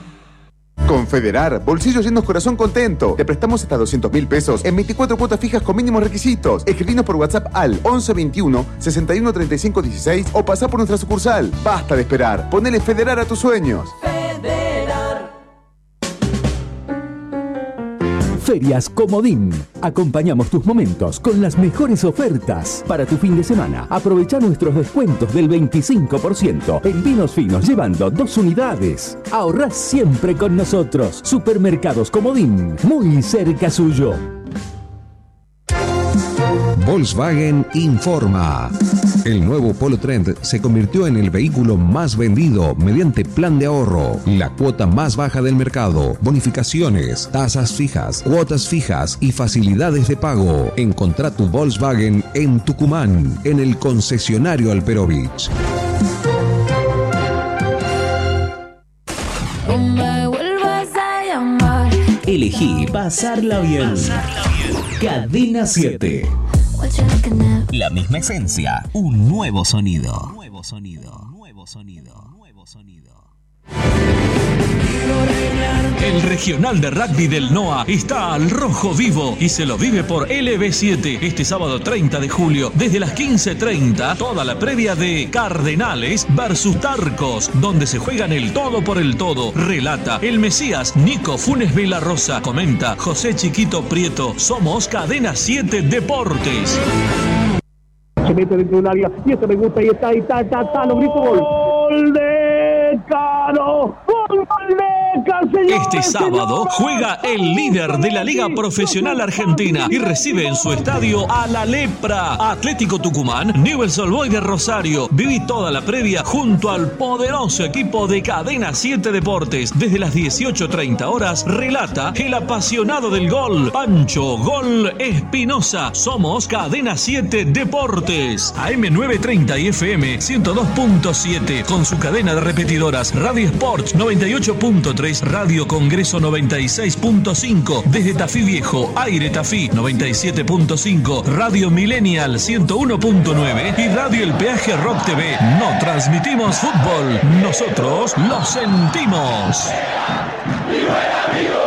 Confederar, bolsillos llenos, corazón contento. Te prestamos hasta 200 mil pesos en 24 cuotas fijas con mínimos requisitos. Escribinos por WhatsApp al 1121 61 35 16 o pasá por nuestra sucursal. Basta de esperar. Ponele Federar a tus sueños. Ferias Comodín. Acompañamos tus momentos con las mejores ofertas. Para tu fin de semana, aprovecha nuestros descuentos del 25% en vinos finos llevando dos unidades. Ahorrás siempre con nosotros. Supermercados Comodín, muy cerca suyo. Volkswagen informa. El nuevo Polo Trend se convirtió en el vehículo más vendido mediante plan de ahorro, la cuota más baja del mercado, bonificaciones, tasas fijas, cuotas fijas y facilidades de pago. Encontrá tu Volkswagen en Tucumán, en el concesionario Alperovich. Elegí pasarla bien. Cadena 7. La misma esencia, un nuevo sonido. Nuevo sonido, nuevo sonido, nuevo sonido. El regional de rugby del NOA está al rojo vivo y se lo vive por LB7 este sábado 30 de julio desde las 15.30 toda la previa de Cardenales versus Tarcos donde se juegan el todo por el todo. Relata el Mesías Nico Funes Rosa. Comenta José Chiquito Prieto. Somos Cadena 7 Deportes. Se mete dentro área y esto me gusta y está, y está, está, está, lo grito gol. ¡Gol de Caro! ¡Gol de Caro, señores, Este sábado juega el líder de la Liga Profesional Argentina y recibe en su estadio a la Lepra. Atlético Tucumán, Newell's Old de Rosario. Viví toda la previa junto al poderoso equipo de Cadena 7 Deportes. Desde las 18.30 horas relata el apasionado del gol, Pancho Gol Espinosa. Somos Cadena 7 Deportes. AM930 y FM 102.7 con su cadena de repetidoras Radio Sports 98.3, Radio Congreso 96.5, desde Tafí Viejo, Aire Tafí 97.5, Radio Millennial 101.9 y Radio El Peaje Rock TV. No transmitimos fútbol, nosotros lo sentimos. Los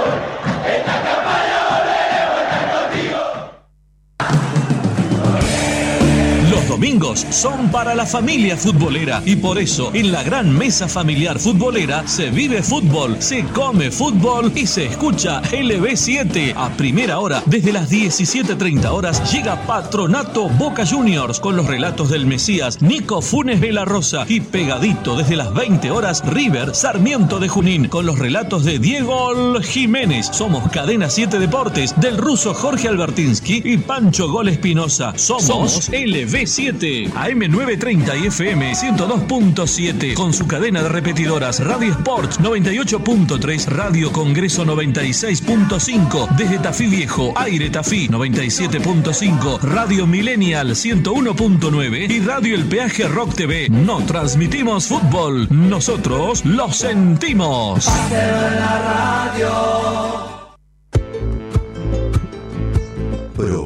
domingos son para la familia futbolera y por eso en la gran mesa familiar futbolera se vive fútbol, se come fútbol y se escucha LB7 a primera hora desde las 17.30 horas llega Patronato Boca Juniors con los relatos del Mesías Nico Funes de la Rosa y pegadito desde las 20 horas River Sarmiento de Junín con los relatos de Diego Jiménez. Somos Cadena 7 Deportes del ruso Jorge Albertinsky y Pancho Gol Espinosa. Somos, LB7 AM930 y FM 102.7 con su cadena de repetidoras Radio Sports 98.3 Radio Congreso 96.5 desde Tafí Viejo Aire Tafí 97.5 Radio Millennial 101.9 y Radio El Peaje Rock TV. No transmitimos fútbol, nosotros lo sentimos.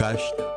Rasta.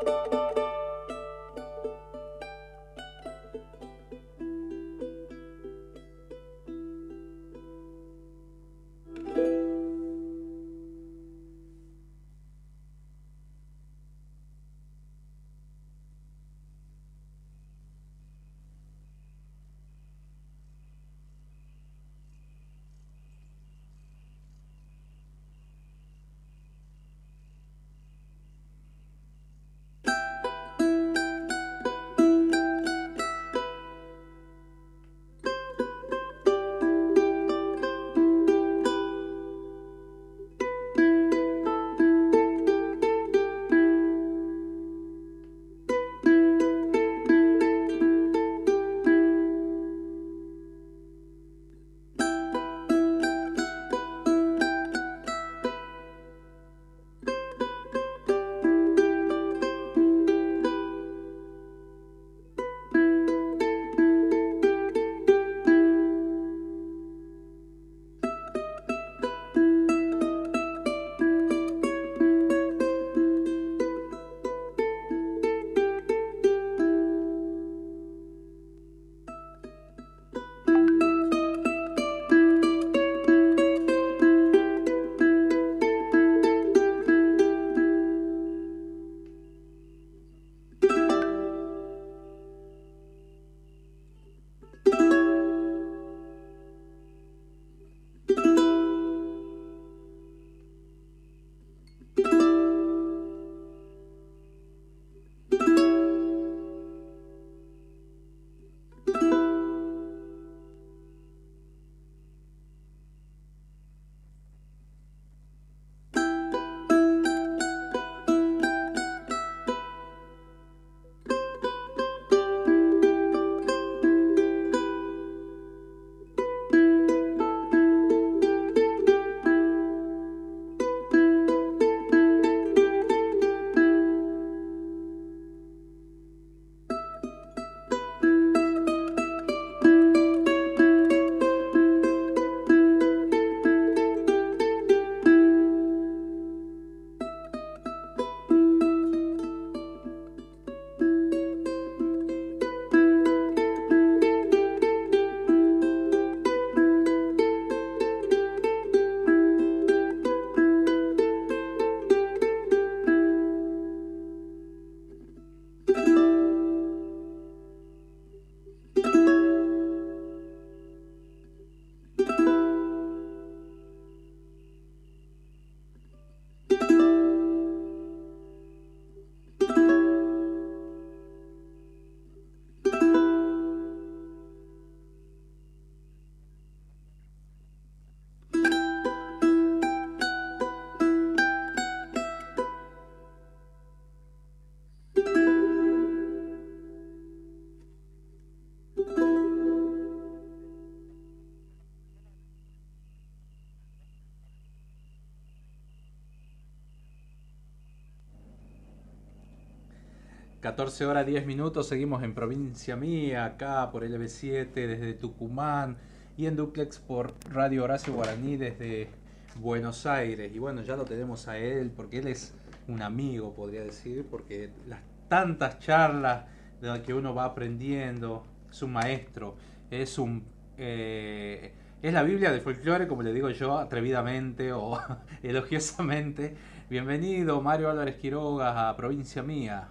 14 horas 10 minutos, seguimos en Provincia Mía, acá por LB7 desde Tucumán y en Duplex por Radio Horacio Guaraní desde Buenos Aires. Y bueno, ya lo tenemos a él porque él es un amigo, podría decir, porque las tantas charlas de las que uno va aprendiendo, es un maestro, es un... eh, es la Biblia del folclore, como le digo yo, atrevidamente o (laughs) elogiosamente. Bienvenido, Mario Álvarez Quiroga, a Provincia Mía.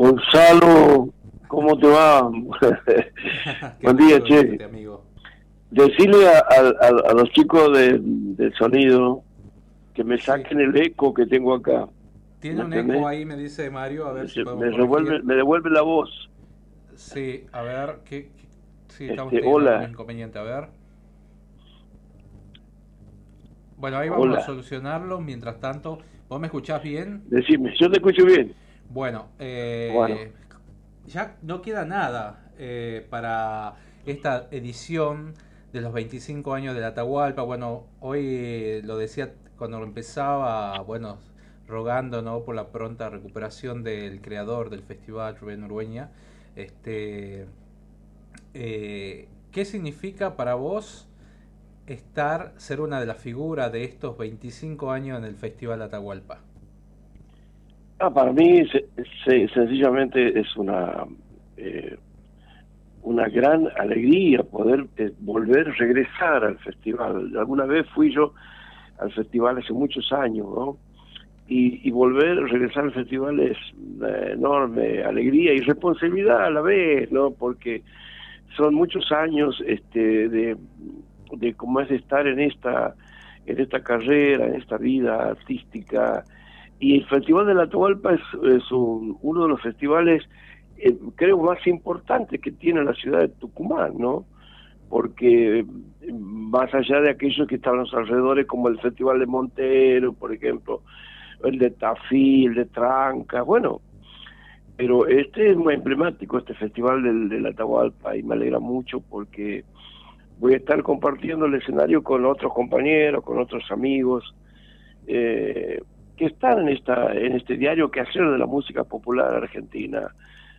Gonzalo, ¿cómo te va? (laughs) (laughs) Buen día, che. Este amigo. Decirle a, a- a los chicos de- del sonido que me saquen el eco que tengo acá. Tiene ¿Me un eco ahí, me dice Mario, a ver si Se- podemos me, me devuelve la voz. Sí, a ver, ¿qué? qué- Sí, estamos Este, teniendo hola. algún inconveniente, a ver. Bueno, ahí vamos Hola. a solucionarlo. Mientras tanto, ¿vos me escuchás bien? Decime, yo te escucho bien. Bueno, eh, Bueno. ya no queda nada eh, para esta edición de los 25 años de la Atahualpa. Bueno, hoy eh, lo decía cuando empezaba, bueno, rogando ¿no? por la pronta recuperación del creador del festival, Rubén Urbeña. Este, eh, ¿Qué significa para vos estar, ser una de las figuras de estos 25 años en el Festival Atahualpa? Ah, para mí se- se- sencillamente es una eh, una gran alegría poder eh, volver, regresar al festival. Alguna vez fui yo al festival hace muchos años, ¿no? Y, y volver, regresar al festival es una enorme alegría y responsabilidad a la vez, ¿no? Porque son muchos años este, de, de cómo es estar en esta, en esta carrera, en esta vida artística. Y el Festival de la Atahualpa es, un- uno de los festivales, eh, creo, más importantes que tiene la ciudad de Tucumán, ¿no? Porque eh, más allá de aquellos que están a los alrededores, como el Festival de Montero, por ejemplo, el de Tafí, el de Tranca, bueno, pero este es muy emblemático, este festival del, del Atahualpa, y me alegra mucho porque voy a estar compartiendo el escenario con otros compañeros, con otros amigos, eh, que están en esta en este diario que hacer de la música popular argentina.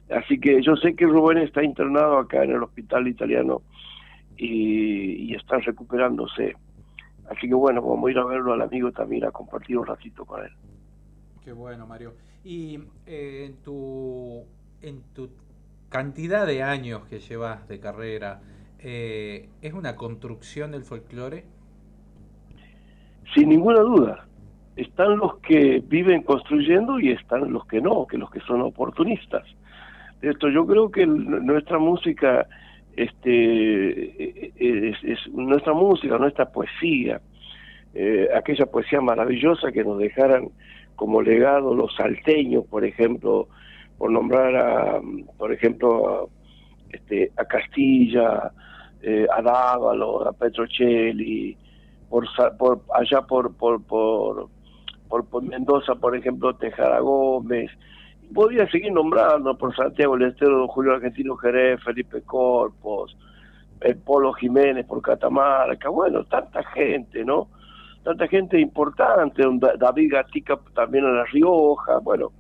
Así que yo sé que Rubén está internado acá en el hospital italiano y, y está recuperándose. Así que bueno, vamos a ir a verlo al amigo también, a compartir un ratito con él. Qué bueno, Mario. Y eh, en tu en tu cantidad de años que llevas de carrera, eh, ¿es una construcción del folclore? Sin ninguna duda. Están los que viven construyendo y están los que no, que los que son oportunistas. Esto yo creo que nuestra música este es, es nuestra música, nuestra poesía, eh, aquella poesía maravillosa que nos dejaran como legado los salteños, por ejemplo, por nombrar a, por ejemplo, a, este, a Castilla, eh, a Dávalo, a Petrocelli, por, por allá por, por por Mendoza, por ejemplo, Tejada Gómez. Podría seguir nombrando por Santiago del Estero, Julio Argentino Jerez, Felipe Corpos, el Polo Jiménez por Catamarca, bueno, tanta gente, ¿no? Tanta gente importante, David Gatica también en La Rioja, bueno,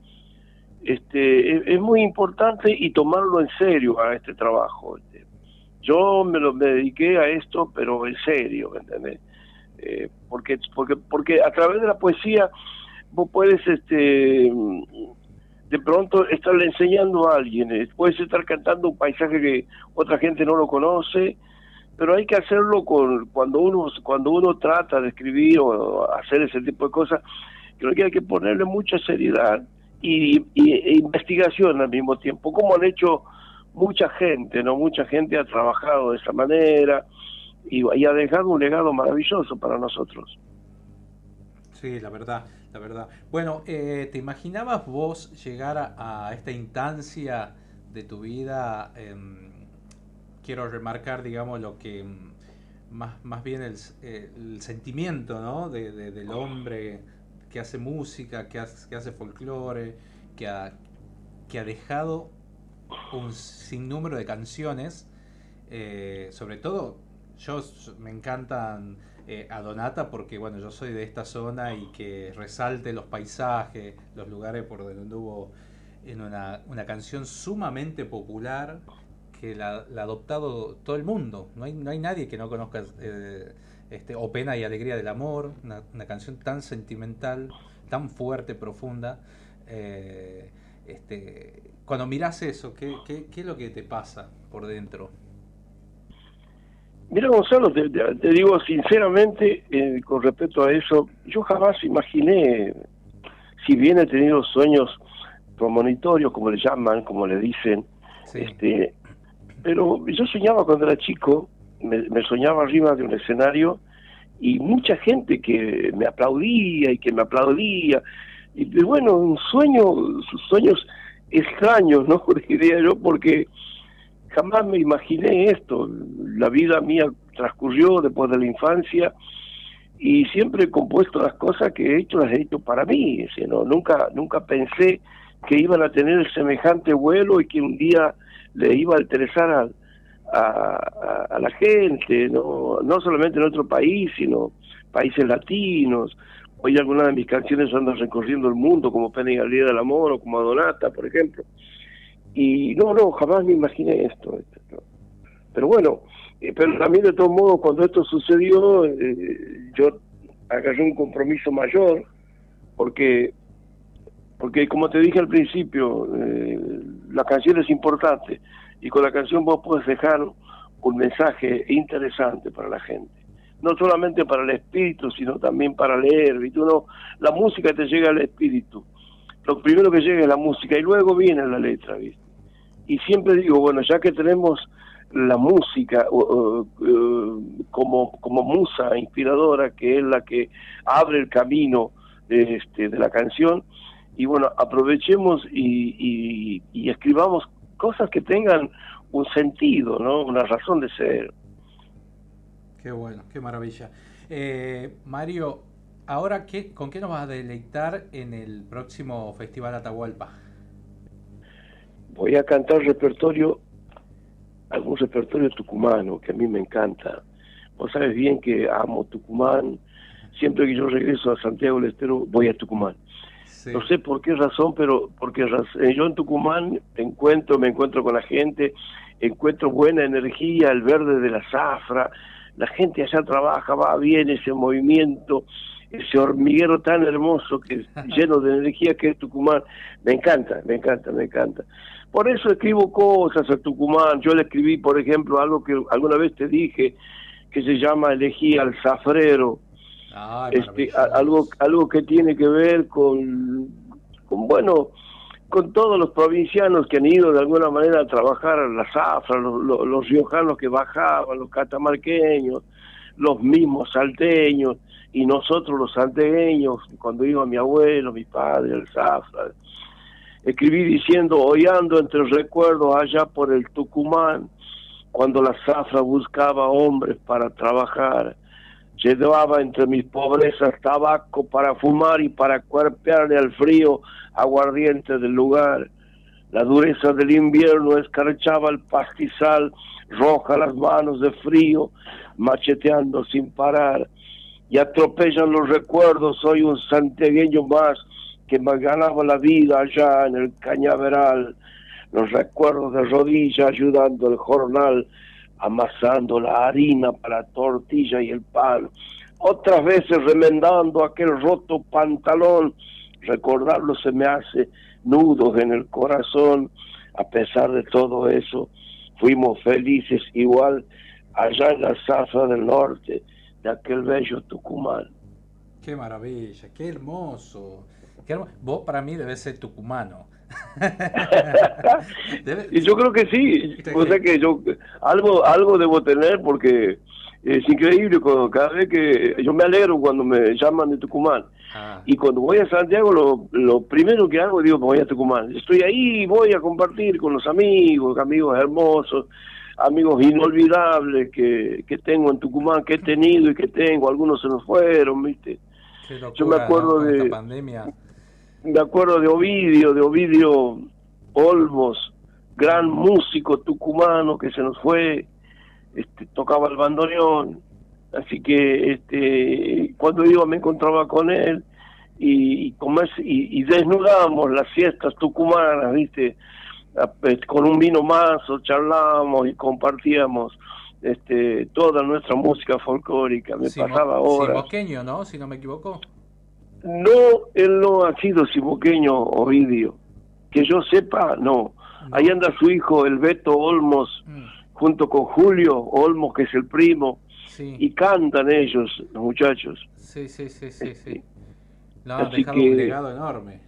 este es, muy importante y tomarlo en serio a este trabajo. este. Yo me, lo, me dediqué a esto, pero en serio, ¿me entendés? Eh, porque, porque, porque a través de la poesía vos puedes, este, de pronto estarle enseñando a alguien, eh, puedes estar cantando un paisaje que otra gente no lo conoce, pero hay que hacerlo con cuando uno cuando uno trata de escribir o hacer ese tipo de cosas, creo que hay que ponerle mucha seriedad y, y- e investigación al mismo tiempo, como han hecho mucha gente, no mucha gente ha trabajado de esa manera y, ha dejado un legado maravilloso para nosotros. Sí, la verdad, la verdad. Bueno, eh, ¿te imaginabas vos llegar a, esta instancia de tu vida? Em, quiero remarcar, digamos, lo que mm, más, más bien el, eh, el sentimiento, ¿no? De, de- del hombre que hace música, que hace, que hace folclore, que ha, que ha dejado un sinnúmero de canciones. eh, sobre todo, yo me encantan eh, a Donata porque, bueno, yo soy de esta zona y que resalte los paisajes, los lugares por donde anduvo en una, una canción sumamente popular que la, ha adoptado todo el mundo. No hay, no hay nadie que no conozca eh, este, O Pena y Alegría del Amor, una, una canción tan sentimental, tan fuerte, profunda. Eh, este, cuando miras eso, ¿qué, qué, ¿qué es lo que te pasa por dentro? Mira, Gonzalo, te, digo sinceramente, eh, con respecto a eso, yo jamás imaginé, si bien he tenido sueños premonitorios, como le llaman, como le dicen, este, pero yo soñaba cuando era chico, me, me soñaba arriba de un escenario y mucha gente que me aplaudía y que me aplaudía. Y bueno, un sueño, sueños extraños, ¿no? (laughs) Diría yo, porque jamás me imaginé esto. La vida mía transcurrió después de la infancia y siempre he compuesto las cosas que he hecho, las he hecho para mí. Decir, no, nunca, nunca pensé que iban a tener semejante vuelo y que un día le iba a interesar a, a- a la gente, no, no solamente en otro país, sino países latinos. Hoy algunas de mis canciones andan recorriendo el mundo, como Pena y Galería del Amor o como Adonata, por ejemplo. Y no, no, jamás me imaginé esto. esto. Pero bueno, eh, pero también de todos modos, cuando esto sucedió, eh, yo agarré un compromiso mayor, porque, porque como te dije al principio, eh, la canción es importante, y con la canción vos puedes dejar un mensaje interesante para la gente. No solamente para el espíritu, sino también para leer. ¿viste? Uno, la música te llega al espíritu. Lo primero que llega es la música y luego viene la letra. ¿viste? y siempre digo, bueno, ya que tenemos la música eh, como, como musa inspiradora, que es la que abre el camino de, este, de la canción, y bueno, aprovechemos y, y- y escribamos cosas que tengan un sentido, ¿no? Una razón de ser. Qué bueno, qué maravilla. Eh, Mario, ahora qué, ¿con qué nos vas a deleitar en el próximo Festival Atahualpa? Voy a cantar repertorio, algún repertorio tucumano que a mí me encanta. Vos sabes bien que amo Tucumán. Siempre que yo regreso a Santiago del Estero, voy a Tucumán. No sé por qué razón, pero porque eh, yo en Tucumán encuentro, me encuentro con la gente, encuentro buena energía, el verde de la zafra, la gente allá trabaja, va bien ese movimiento, ese hormiguero tan hermoso que (laughs) lleno de energía que es Tucumán. Me encanta, me encanta, me encanta. Por eso escribo cosas a Tucumán. Yo le escribí, por ejemplo, algo que alguna vez te dije, que se llama Elegía al Zafrero este, a- algo algo que tiene que ver con, con bueno con todos los provincianos que han ido de alguna manera a trabajar a la zafra, los, los, los riojanos que bajaban, los catamarqueños, los mismos salteños y nosotros los santeños, cuando iba mi abuelo, mi padre, el zafra. Escribí diciendo, hoy ando entre recuerdos allá por el Tucumán, cuando la zafra buscaba hombres para trabajar llevaba entre mis pobrezas tabaco para fumar y para cuerpearle al frío aguardiente del lugar. La dureza del invierno escarchaba el pastizal, roja las manos de frío, macheteando sin parar. Y atropellan los recuerdos, soy un santiagueño más que me ganaba la vida allá en el cañaveral. Los recuerdos de rodilla ayudando el jornal, amasando la harina para la tortilla y el pan. Otras veces remendando aquel roto pantalón, recordarlo se me hace nudos en el corazón. A pesar de todo eso, fuimos felices igual allá en la zafra del norte de aquel bello Tucumán. Qué maravilla, qué hermoso. Qué hermo- Vos para mí debes ser tucumano. (laughs) Debe- Y yo creo que sí, o sea que yo algo algo debo tener porque es increíble cuando cada vez que yo me alegro cuando me llaman de Tucumán y cuando voy a Santiago lo, lo primero que hago digo voy a Tucumán estoy ahí voy a compartir con los amigos amigos hermosos amigos inolvidables que, que tengo en Tucumán que he tenido y que tengo algunos se nos fueron viste locura, yo me acuerdo de pandemia. me acuerdo de Ovidio, de Ovidio Olmos, gran músico tucumano que se nos fue, este, tocaba el bandoneón, así que este, cuando iba me encontraba con él y, y, y, y desnudábamos las fiestas tucumanas, ¿viste? Eh, Con un vino más, o charlábamos y compartíamos este, toda nuestra música folclórica. Me Simo- pasaba horas. Simoqueño, ¿no? Si no me equivoco. No, él no ha sido simoqueño, Ovidio. Que yo sepa, no. Ahí anda su hijo, el Beto Olmos, junto con Julio Olmos, que es el primo, Sí. y cantan ellos, los muchachos. Sí, sí, sí, sí, sí. No, Así han dejado que- un legado enorme.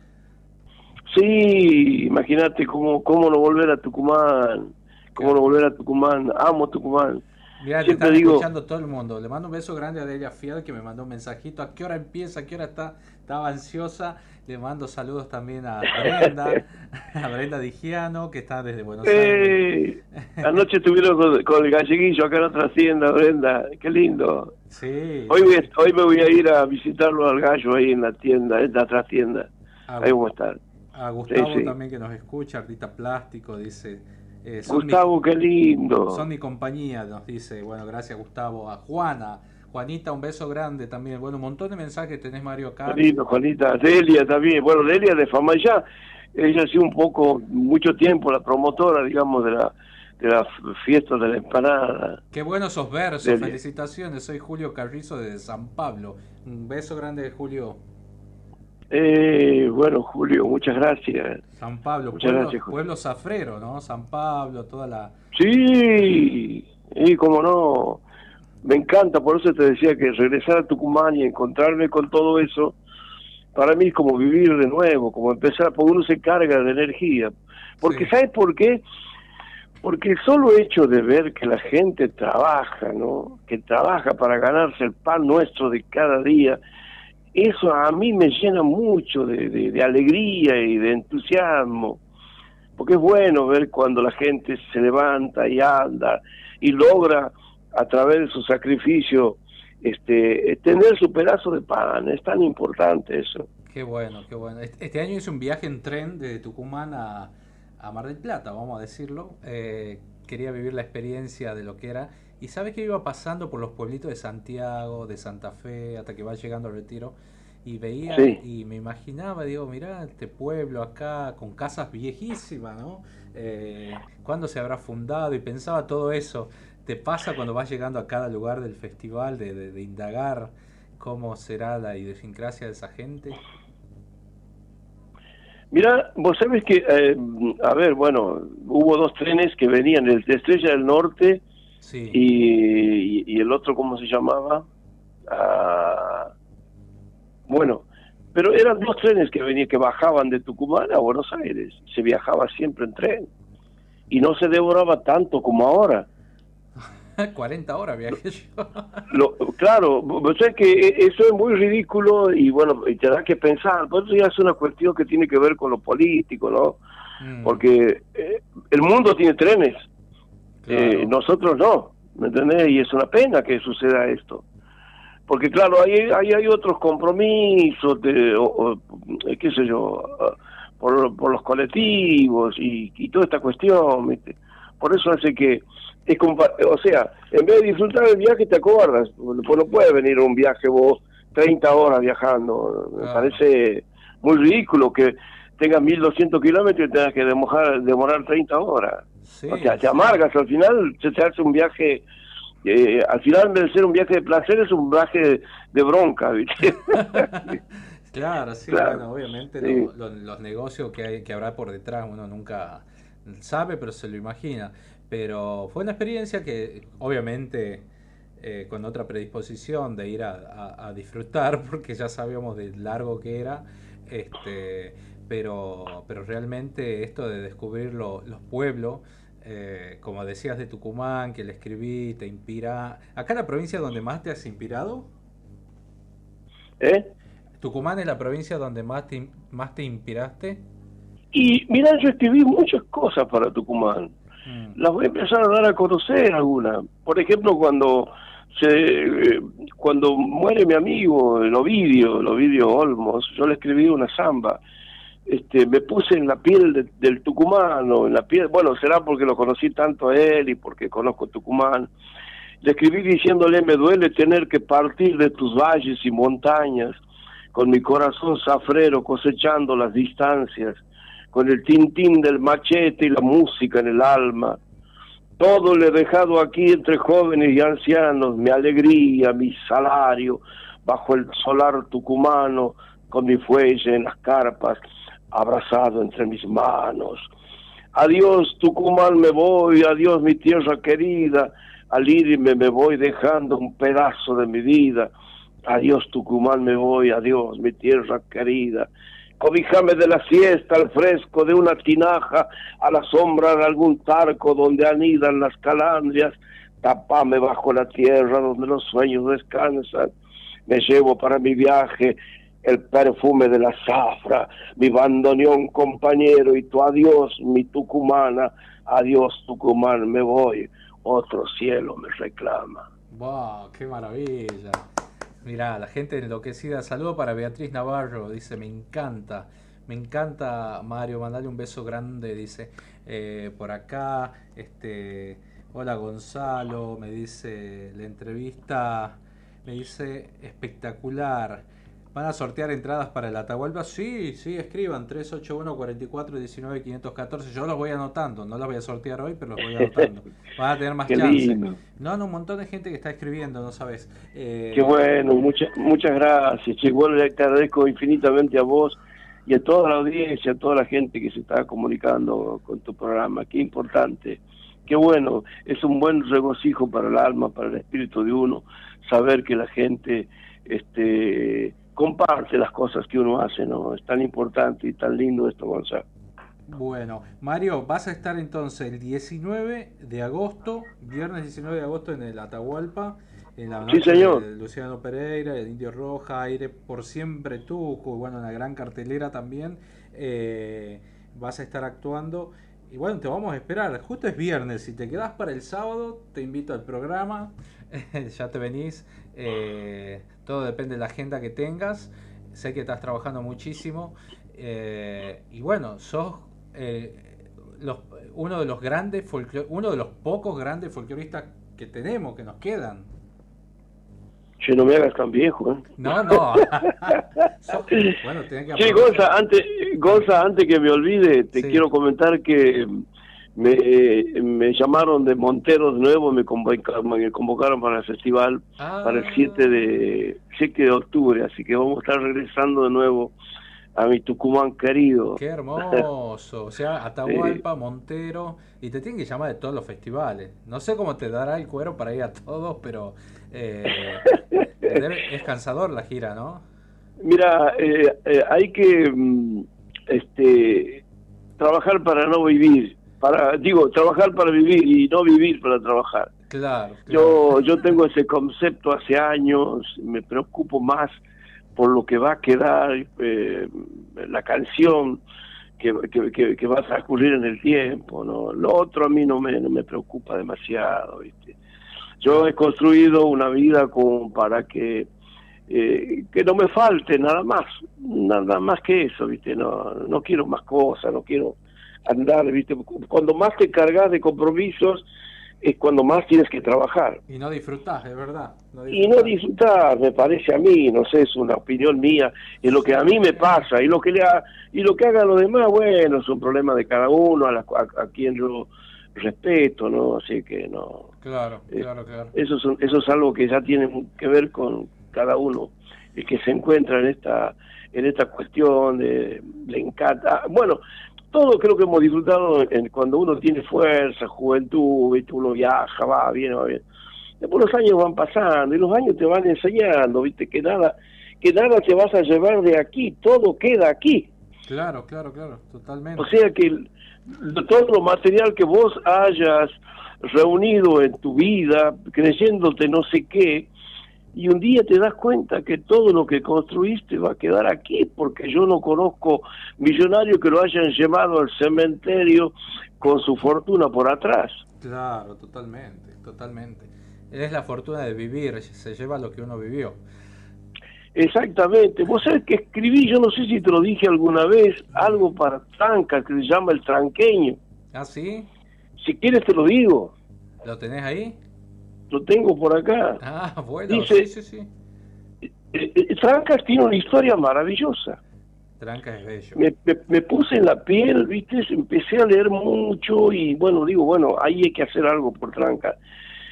Sí, imagínate cómo, cómo no volver a Tucumán, cómo no volver a Tucumán, amo Tucumán. Mira, te están digo, escuchando todo el mundo. Le mando un beso grande a Delia Fiel que me mandó un mensajito. ¿A qué hora empieza? ¿A qué hora está? Estaba ansiosa. Le mando saludos también a (laughs) Brenda, a Brenda Digiano, que está desde Buenos Aires. eh, anoche estuvieron con, con el galleguillo acá en otra hacienda, Brenda, qué lindo. Sí. Hoy, voy hoy me voy a ir a visitarlo al gallo ahí en la tienda, en la trastienda. Ah, Ahí vamos a estar. A Gustavo Sí, sí. también que nos escucha, Artista Plástico, dice. eh, son Gustavo, mi- qué lindo. Son mi compañía, nos dice. Bueno, gracias Gustavo. A Juana, Juanita, un beso grande también. Bueno, un montón de mensajes tenés, Mario, acá. Qué lindo, Juanita. Delia también. Bueno, Delia de Famayá. Ella ha sido un poco, mucho tiempo la promotora, digamos, de la, de la fiesta de la empanada. Qué buenos esos versos, Delia. felicitaciones. Soy Julio Carrizo de San Pablo. Un beso grande, Julio. Eh, bueno, Julio, muchas gracias. San Pablo, Muchas pueblo, gracias, pueblo zafrero, ¿no? San Pablo, toda la... Sí, y como no, me encanta, por eso te decía que regresar a Tucumán y encontrarme con todo eso, para mí es como vivir de nuevo, como empezar, porque uno se carga de energía. Porque, ¿sabes por qué? Porque el solo hecho de ver que la gente trabaja, ¿no? Que trabaja para ganarse el pan nuestro de cada día, eso a mí me llena mucho de, alegría y de entusiasmo porque es bueno ver cuando la gente se levanta y anda y logra a través de su sacrificio este tener su pedazo de pan es tan importante eso Qué bueno, qué bueno. Este este año hice un viaje en tren de Tucumán a, a Mar del Plata, vamos a decirlo. Eh, quería vivir la experiencia de lo que era. Y sabes que iba pasando por los pueblitos de Santiago, de Santa Fe, hasta que va llegando al retiro. Y veía Sí. y me imaginaba, digo, mirá este pueblo acá con casas viejísimas, ¿no? Eh, ¿Cuándo se habrá fundado? Y pensaba todo eso. ¿Te pasa cuando vas llegando a cada lugar del festival de, de- de indagar cómo será la idiosincrasia de esa gente? mira vos sabés que eh, a ver bueno hubo dos trenes que venían el de Estrella del Norte Sí. y, y- y el otro cómo se llamaba Ah, bueno pero eran dos trenes que venían que bajaban de Tucumán a Buenos Aires se viajaba siempre en tren y no se devoraba tanto como ahora (laughs) 40 horas viajé yo. Lo, claro, sabés que e- eso es muy ridículo y bueno, y te da que pensar, por eso ya es una cuestión que tiene que ver con lo político, ¿no? Mm. Porque eh, el mundo tiene trenes, eh, nosotros no, ¿me entendés? Y es una pena que suceda esto. Porque claro, ahí, ahí hay otros compromisos, de, o- o, eh, qué sé yo, ah, por, por los colectivos y, y toda esta cuestión, ¿viste? Por eso hace que, es o sea, en vez de disfrutar el viaje te acordas, pues no puede venir un viaje vos 30 horas viajando, me Claro. parece muy ridículo que tengas 1200 kilómetros y tengas que demorar, demorar 30 horas. O sea, te amargas, al final se te hace un viaje, eh, al final en vez de ser un viaje de placer es un viaje de, de bronca, ¿viste? (laughs) Claro, sí, Claro, bueno, obviamente sí. lo- lo- los negocios que, hay, que habrá por detrás uno nunca sabe, pero se lo imagina. Pero fue una experiencia que obviamente eh, con otra predisposición de ir a, a- a disfrutar, (laughs) porque ya sabíamos de largo que era, este, pero, pero realmente esto de descubrir lo- los pueblos, eh, como decías de Tucumán, que le escribí, te inspira. ¿Acá la provincia donde más te has inspirado? ¿Eh? ¿Tucumán es la provincia donde más te, más te inspiraste? Y mira, yo escribí muchas cosas para Tucumán. Las voy a empezar a dar a conocer algunas. Por ejemplo, cuando se eh, cuando muere mi amigo, el Ovidio, el Ovidio Olmos, yo le escribí una samba. Este, me puse en la piel de- del tucumano, en la piel, bueno, será porque lo conocí tanto a él y porque conozco Tucumán. Le escribí diciéndole, me duele tener que partir de tus valles y montañas, con mi corazón zafrero cosechando las distancias, con el tintín del machete y la música en el alma. Todo le he dejado aquí entre jóvenes y ancianos, mi alegría, mi salario, bajo el solar tucumano, con mi fuelle en las carpas, abrazado entre mis manos. Adiós Tucumán me voy, adiós mi tierra querida, al irme me voy dejando un pedazo de mi vida. Adiós Tucumán me voy, adiós mi tierra querida. Cobíjame de la siesta al fresco de una tinaja, a la sombra de algún tarco donde anidan las calandrias. Tapame bajo la tierra donde los sueños descansan. Me llevo para mi viaje el perfume de la zafra, mi bandoneón compañero y tu adiós, mi tucumana, adiós Tucumán, me voy, otro cielo me reclama. ¡Wow! ¡Qué maravilla! Mirá, la gente enloquecida. Saludo para Beatriz Navarro. Dice, me encanta. Me encanta, Mario. Mandale un beso grande. Dice, eh, por acá. Este, hola Gonzalo. Me dice, la entrevista. Me dice, espectacular. ¿Van a sortear entradas para el Atahualpa? Sí, sí, escriban 381 44 19 514. Yo los voy anotando, no los voy a sortear hoy, pero los voy (laughs) anotando. Van a tener más Qué chances. lindo. No, no, un montón de gente que está escribiendo, no sabes. Eh, Qué bueno, muchas muchas gracias. Che, bueno, le agradezco infinitamente a vos y a toda la audiencia, a toda la gente que se está comunicando con tu programa. Qué importante. Qué bueno, es un buen regocijo para el alma, para el espíritu de uno, saber que la gente este, comparte las cosas que uno hace, ¿no? Es tan importante y tan lindo esto, Gonzalo. Bueno, Mario, vas a estar entonces el 19 de agosto, viernes 19 de agosto en el Atahualpa, en la Sí, noche señor. de Luciano Pereira, el Indio Roja, Aire por siempre Tuco, bueno, una gran cartelera también. eh, vas a estar actuando. Y bueno, te vamos a esperar. Justo es viernes. Si te quedas para el sábado, te invito al programa. (laughs) ya te venís. Eh, todo depende de la agenda que tengas. Sé que estás trabajando muchísimo. eh, y bueno, sos eh, los, uno de los grandes uno de los pocos grandes folcloristas que tenemos, que nos quedan. Che, no me hagas tan viejo, ¿eh? No, no. (laughs) Bueno, que Sí. Gonza, antes, Gonza, antes que me olvide, te Sí. quiero comentar que me, eh, me llamaron de Monteros de nuevo, me convocaron, me convocaron para el festival para el 7 de, 7 de octubre, así que vamos a estar regresando de nuevo a mi Tucumán querido. Qué hermoso. O sea, Atahualpa, Montero. Y te tienen que llamar de todos los festivales. No sé cómo te dará el cuero para ir a todos, pero eh, debe- es cansador la gira, ¿no? Mira, eh, eh, hay que mm, este, trabajar para no vivir, para digo, trabajar para vivir y no vivir para trabajar. Claro. Yo, yo tengo ese concepto hace años, me preocupo más por lo que va a quedar eh, la canción que, que, que- que va a transcurrir en el tiempo, ¿no? Lo otro a mí no me, no me preocupa demasiado, ¿viste? Yo he construido una vida como para que eh, que no me falte nada más, nada más que eso, ¿viste? No, no quiero más cosas, no quiero andar, ¿viste? Cuando más te cargas de compromisos es cuando más tienes que trabajar. Y no disfrutás, es verdad. No Y no disfrutar, me parece a mí, no sé, es una opinión mía, es lo que a mí me pasa, y lo que le ha- y lo que hagan los demás, bueno, es un problema de cada uno, a, la- a- a quien yo respeto, ¿no? Así que no, Claro, Eh, claro, claro. eso es, eso es algo que ya tiene que ver con cada uno, el que se encuentra en esta, en esta cuestión de, le encanta, bueno, todo creo que hemos disfrutado en- cuando uno tiene fuerza, juventud, ¿viste? uno viaja, va, viene, va bien. Después los años van pasando y los años te van enseñando, viste, que nada, que nada te vas a llevar de aquí, todo queda aquí. Claro, claro, claro, totalmente. O sea que el- todo lo material que vos hayas reunido en tu vida, creyéndote no sé qué, y un día te das cuenta que todo lo que construiste va a quedar aquí, porque yo no conozco millonarios que lo hayan llevado al cementerio con su fortuna por atrás. Claro, totalmente, totalmente. Es la fortuna de vivir, se lleva lo que uno vivió. Exactamente. Vos sabés que escribí, yo no sé si te lo dije alguna vez, algo para Tranca que se llama El Tranqueño. ¿Ah, sí? Si quieres te lo digo, ¿Lo tenés ahí? Lo tengo por acá. Ah, bueno, Dice- sí, sí, sí. eh, eh, Trancas tiene una historia maravillosa. Tranca es bello. Me, me- me puse en la piel, ¿viste? Empecé a leer mucho y bueno, digo, bueno, ahí hay que hacer algo por Trancas.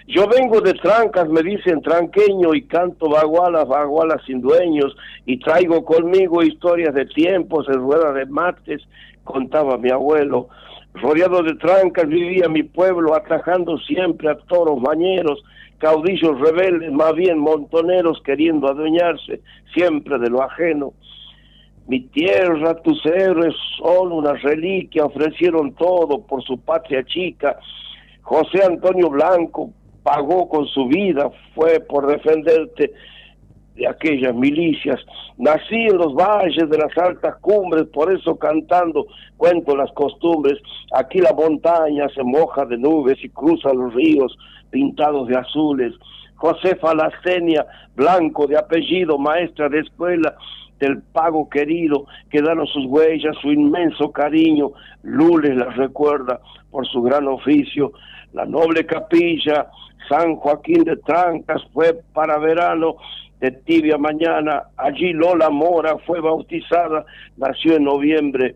Yo vengo de Trancas, me dicen tranqueño y canto bagualas, bagualas sin dueños y traigo conmigo historias de tiempos en rueda de mates, contaba mi abuelo. Rodeado de trancas vivía mi pueblo, atajando siempre a toros mañeros, caudillos rebeldes, más bien montoneros queriendo adueñarse siempre de lo ajeno. Mi tierra, tus héroes son una reliquia, ofrecieron todo por su patria chica. José Antonio Blanco pagó con su vida, fue por defenderte de aquellas milicias. Nací en los valles de las altas cumbres, por eso cantando cuento las costumbres. Aquí la montaña se moja de nubes y cruza los ríos pintados de azules. Josefa Lastenia, blanco de apellido, maestra de escuela del pago querido, quedaron sus huellas, su inmenso cariño. Lules las recuerda por su gran oficio. La noble capilla, San Joaquín de Trancas, fue para verano de tibia mañana. Allí Lola Mora fue bautizada, nació en noviembre.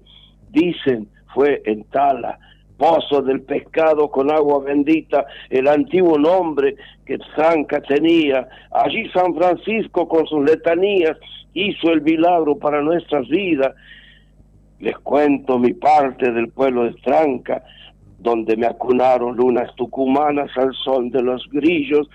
Dicen, fue en Tala, pozo del pescado con agua bendita, el antiguo nombre que Tranca tenía. Allí San Francisco con sus letanías hizo el milagro para nuestras vidas. Les cuento mi parte del pueblo de Tranca, donde me acunaron lunas tucumanas al sol de los grillos,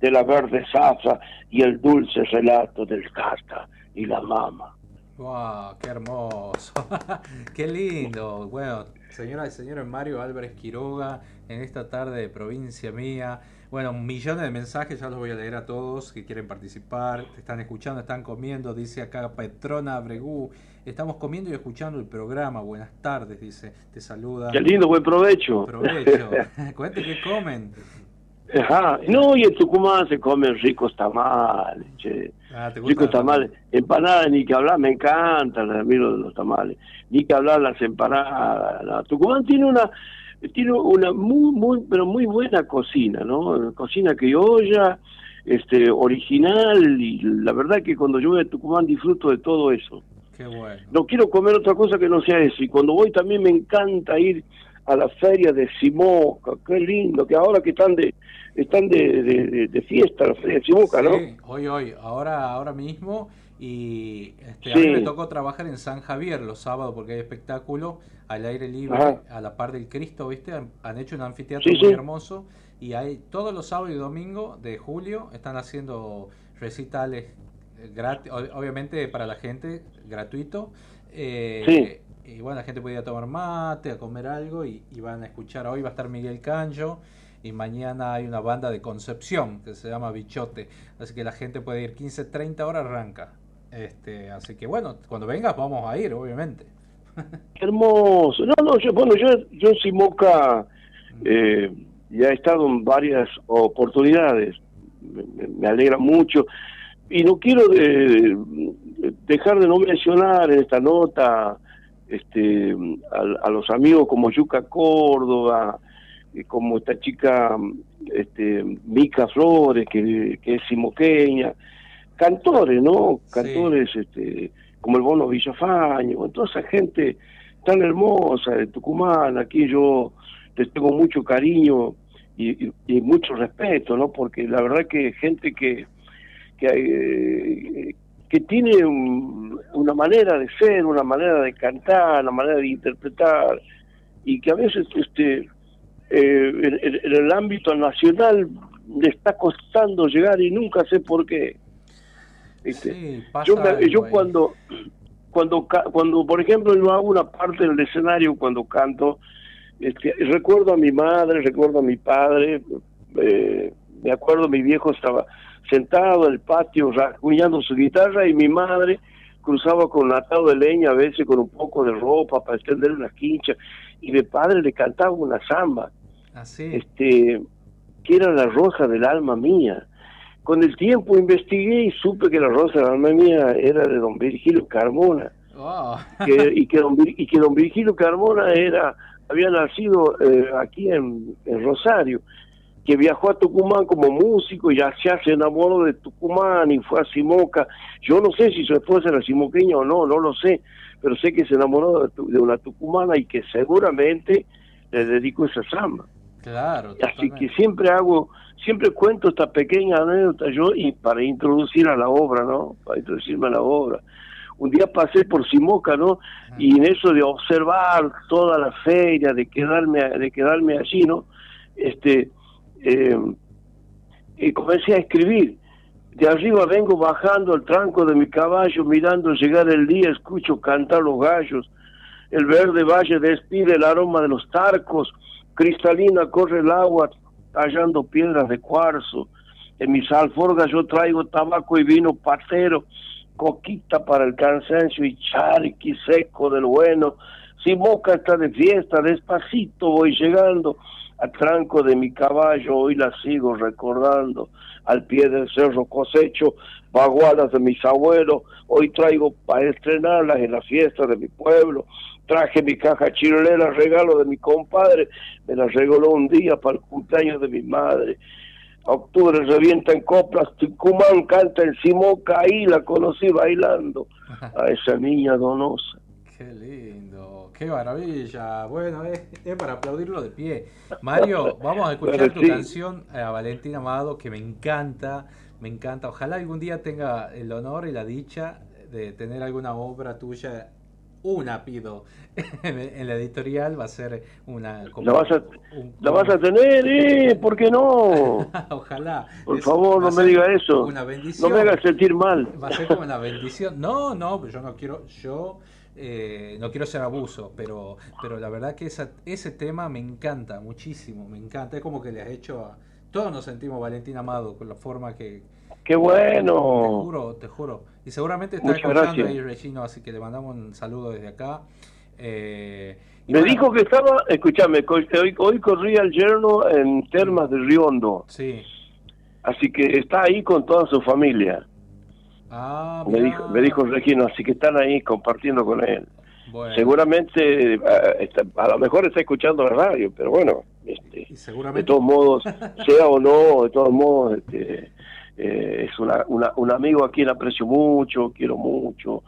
de la verde zafra y el dulce relato del cata y la mama. ¡Wow! ¡Qué hermoso! (laughs) ¡Qué lindo! Bueno, señoras y señores, Mario Álvarez Quiroga en esta tarde de provincia mía. Bueno, millones de mensajes, ya los voy a leer a todos que quieren participar, te están escuchando, están comiendo, dice acá Petrona Abregú. Estamos comiendo y escuchando el programa. Buenas tardes, dice. Te saluda. Qué lindo, buen provecho. Provecho. (laughs) Cuente qué comen. Ajá. No, y en Tucumán se comen ricos tamales, che. Ah, ¿te Ricos tamales. Empanadas, ni que hablar, me encantan, a mí los, los tamales. Ni que hablar las empanadas. no. Tucumán tiene una tiene una muy, muy, pero muy buena cocina, ¿no? Cocina criolla, este, original, y la verdad que cuando yo voy a Tucumán disfruto de todo eso. Qué bueno. No quiero comer otra cosa que no sea eso. Y cuando voy también me encanta ir a la feria de Simoca. Qué lindo, que ahora que están de están de, de, de- de fiesta feria de Simoca, ¿no? Sí, hoy, hoy, ahora, ahora mismo. Y este, a mí me tocó trabajar en San Javier los sábados porque hay espectáculo al aire libre, Ajá. a la par del Cristo, ¿viste? Han, han hecho un anfiteatro Sí, muy hermoso. Y hay todos los sábados y domingos de julio están haciendo recitales gratis, obviamente para la gente, gratuito. Eh, Sí. Y bueno, la gente podía tomar mate, a comer algo y, y van a escuchar. Hoy va a estar Miguel Canjo y mañana hay una banda de Concepción que se llama Bichote. Así que la gente puede ir 15, 30 horas arranca. Este, así que bueno, cuando vengas vamos a ir, obviamente. (laughs) Hermoso. No, no, yo, bueno, yo, yo en Simoca eh, ya he estado en varias oportunidades. Me, alegra mucho. Y no quiero dejar de no mencionar en esta nota este, a, a los amigos como Yuca Córdoba, como esta chica este, Mica Flores, que, que es simoqueña, cantores, ¿no? Cantores este, como el Bono Villafaño, toda esa gente tan hermosa de Tucumán, aquí yo les tengo mucho cariño y, y- y mucho respeto, ¿no? Porque la verdad que gente que que, eh, que tiene un- una manera de ser, una manera de cantar, una manera de interpretar, y que a veces este eh, en, el ámbito nacional le está costando llegar y nunca sé por qué. Yo me- yo cuando cuando cuando por ejemplo yo hago una parte del escenario cuando canto este, recuerdo a mi madre recuerdo a mi padre eh, me acuerdo mi viejo estaba sentado en el patio rasguñando su guitarra y mi madre cruzaba con un atado de leña a veces con un poco de ropa para extender una quincha y mi padre le cantaba una samba Así. este que era la rosa del alma mía con el tiempo investigué y supe que la rosa del alma mía era de don Virgilio Carmona Wow. que- y que don y que don Virgilio Carmona era había nacido eh, aquí en, en Rosario que viajó a Tucumán como músico y ya se enamoró de Tucumán y fue a Simoca. Yo no sé si su esposa era simoqueña o no, no lo sé, pero sé que se enamoró de, tu- de una tucumana y que seguramente le dedicó esa samba. Claro, Así que siempre hago, siempre cuento esta pequeña anécdota yo y para introducir a la obra, ¿no? Para introducirme a la obra. Un día pasé por Simoca, ¿no? Y en eso de observar toda la feria, de quedarme, de quedarme allí, ¿no? Este, eh, y comencé a escribir. De arriba vengo bajando el tranco de mi caballo, mirando llegar el día, escucho cantar los gallos. El verde valle despide el aroma de los tarcos, cristalina corre el agua tallando piedras de cuarzo. En mis alforgas yo traigo tabaco y vino patero, coquita para el cansancio y charqui seco del bueno. Si Moca está de fiesta, despacito voy llegando al tranco de mi caballo, hoy la sigo recordando. Al pie del cerro cosecho bagualas de mis abuelos, hoy traigo para estrenarlas en la fiesta de mi pueblo. Traje mi caja chirolera, regalo de mi compadre, me la regaló un día para el cumpleaños de mi madre. Octubre revienta en coplas, Tucumán canta en Simoca, ahí la conocí bailando a esa niña donosa. Qué lindo, qué maravilla. Bueno, es, es para aplaudirlo de pie. Mario, vamos a (laughs) escuchar Bueno, tu sí. canción eh, a Valentín Amado, que me encanta, me encanta. Ojalá algún día tenga el honor y la dicha de tener alguna obra tuya. Una pido (laughs) en, la editorial, va a ser una. como- La vas a, un- la vas a tener, ¿eh? (laughs) ¿Por qué no? Ojalá. Por Es- favor, no me diga eso. Una No bendición. me hagas sentir mal. Va a ser como una bendición. No, no, pero yo no quiero, yo eh, no quiero ser abuso, pero, pero la verdad que esa, ese tema me encanta muchísimo, me encanta. Es como que le has hecho a. Todos nos sentimos Valentín Amado con la forma que. ¡Qué Te bueno! juro, te juro. Y seguramente está Muchas escuchando gracias. ahí Regino, así que le mandamos un saludo desde acá. Eh, Me bueno, dijo que estaba, escúchame, hoy, hoy corría el yerno en Termas de Río Hondo. Sí. Así que está ahí con toda su familia. Ah, Me dijo, me dijo Regino, así que están ahí compartiendo con él. Bueno. Seguramente, está- a lo mejor está escuchando la radio, pero bueno, este, de todos modos, (laughs) sea o no, de todos modos, este, eh, es una, una- un amigo a quien aprecio mucho, quiero mucho.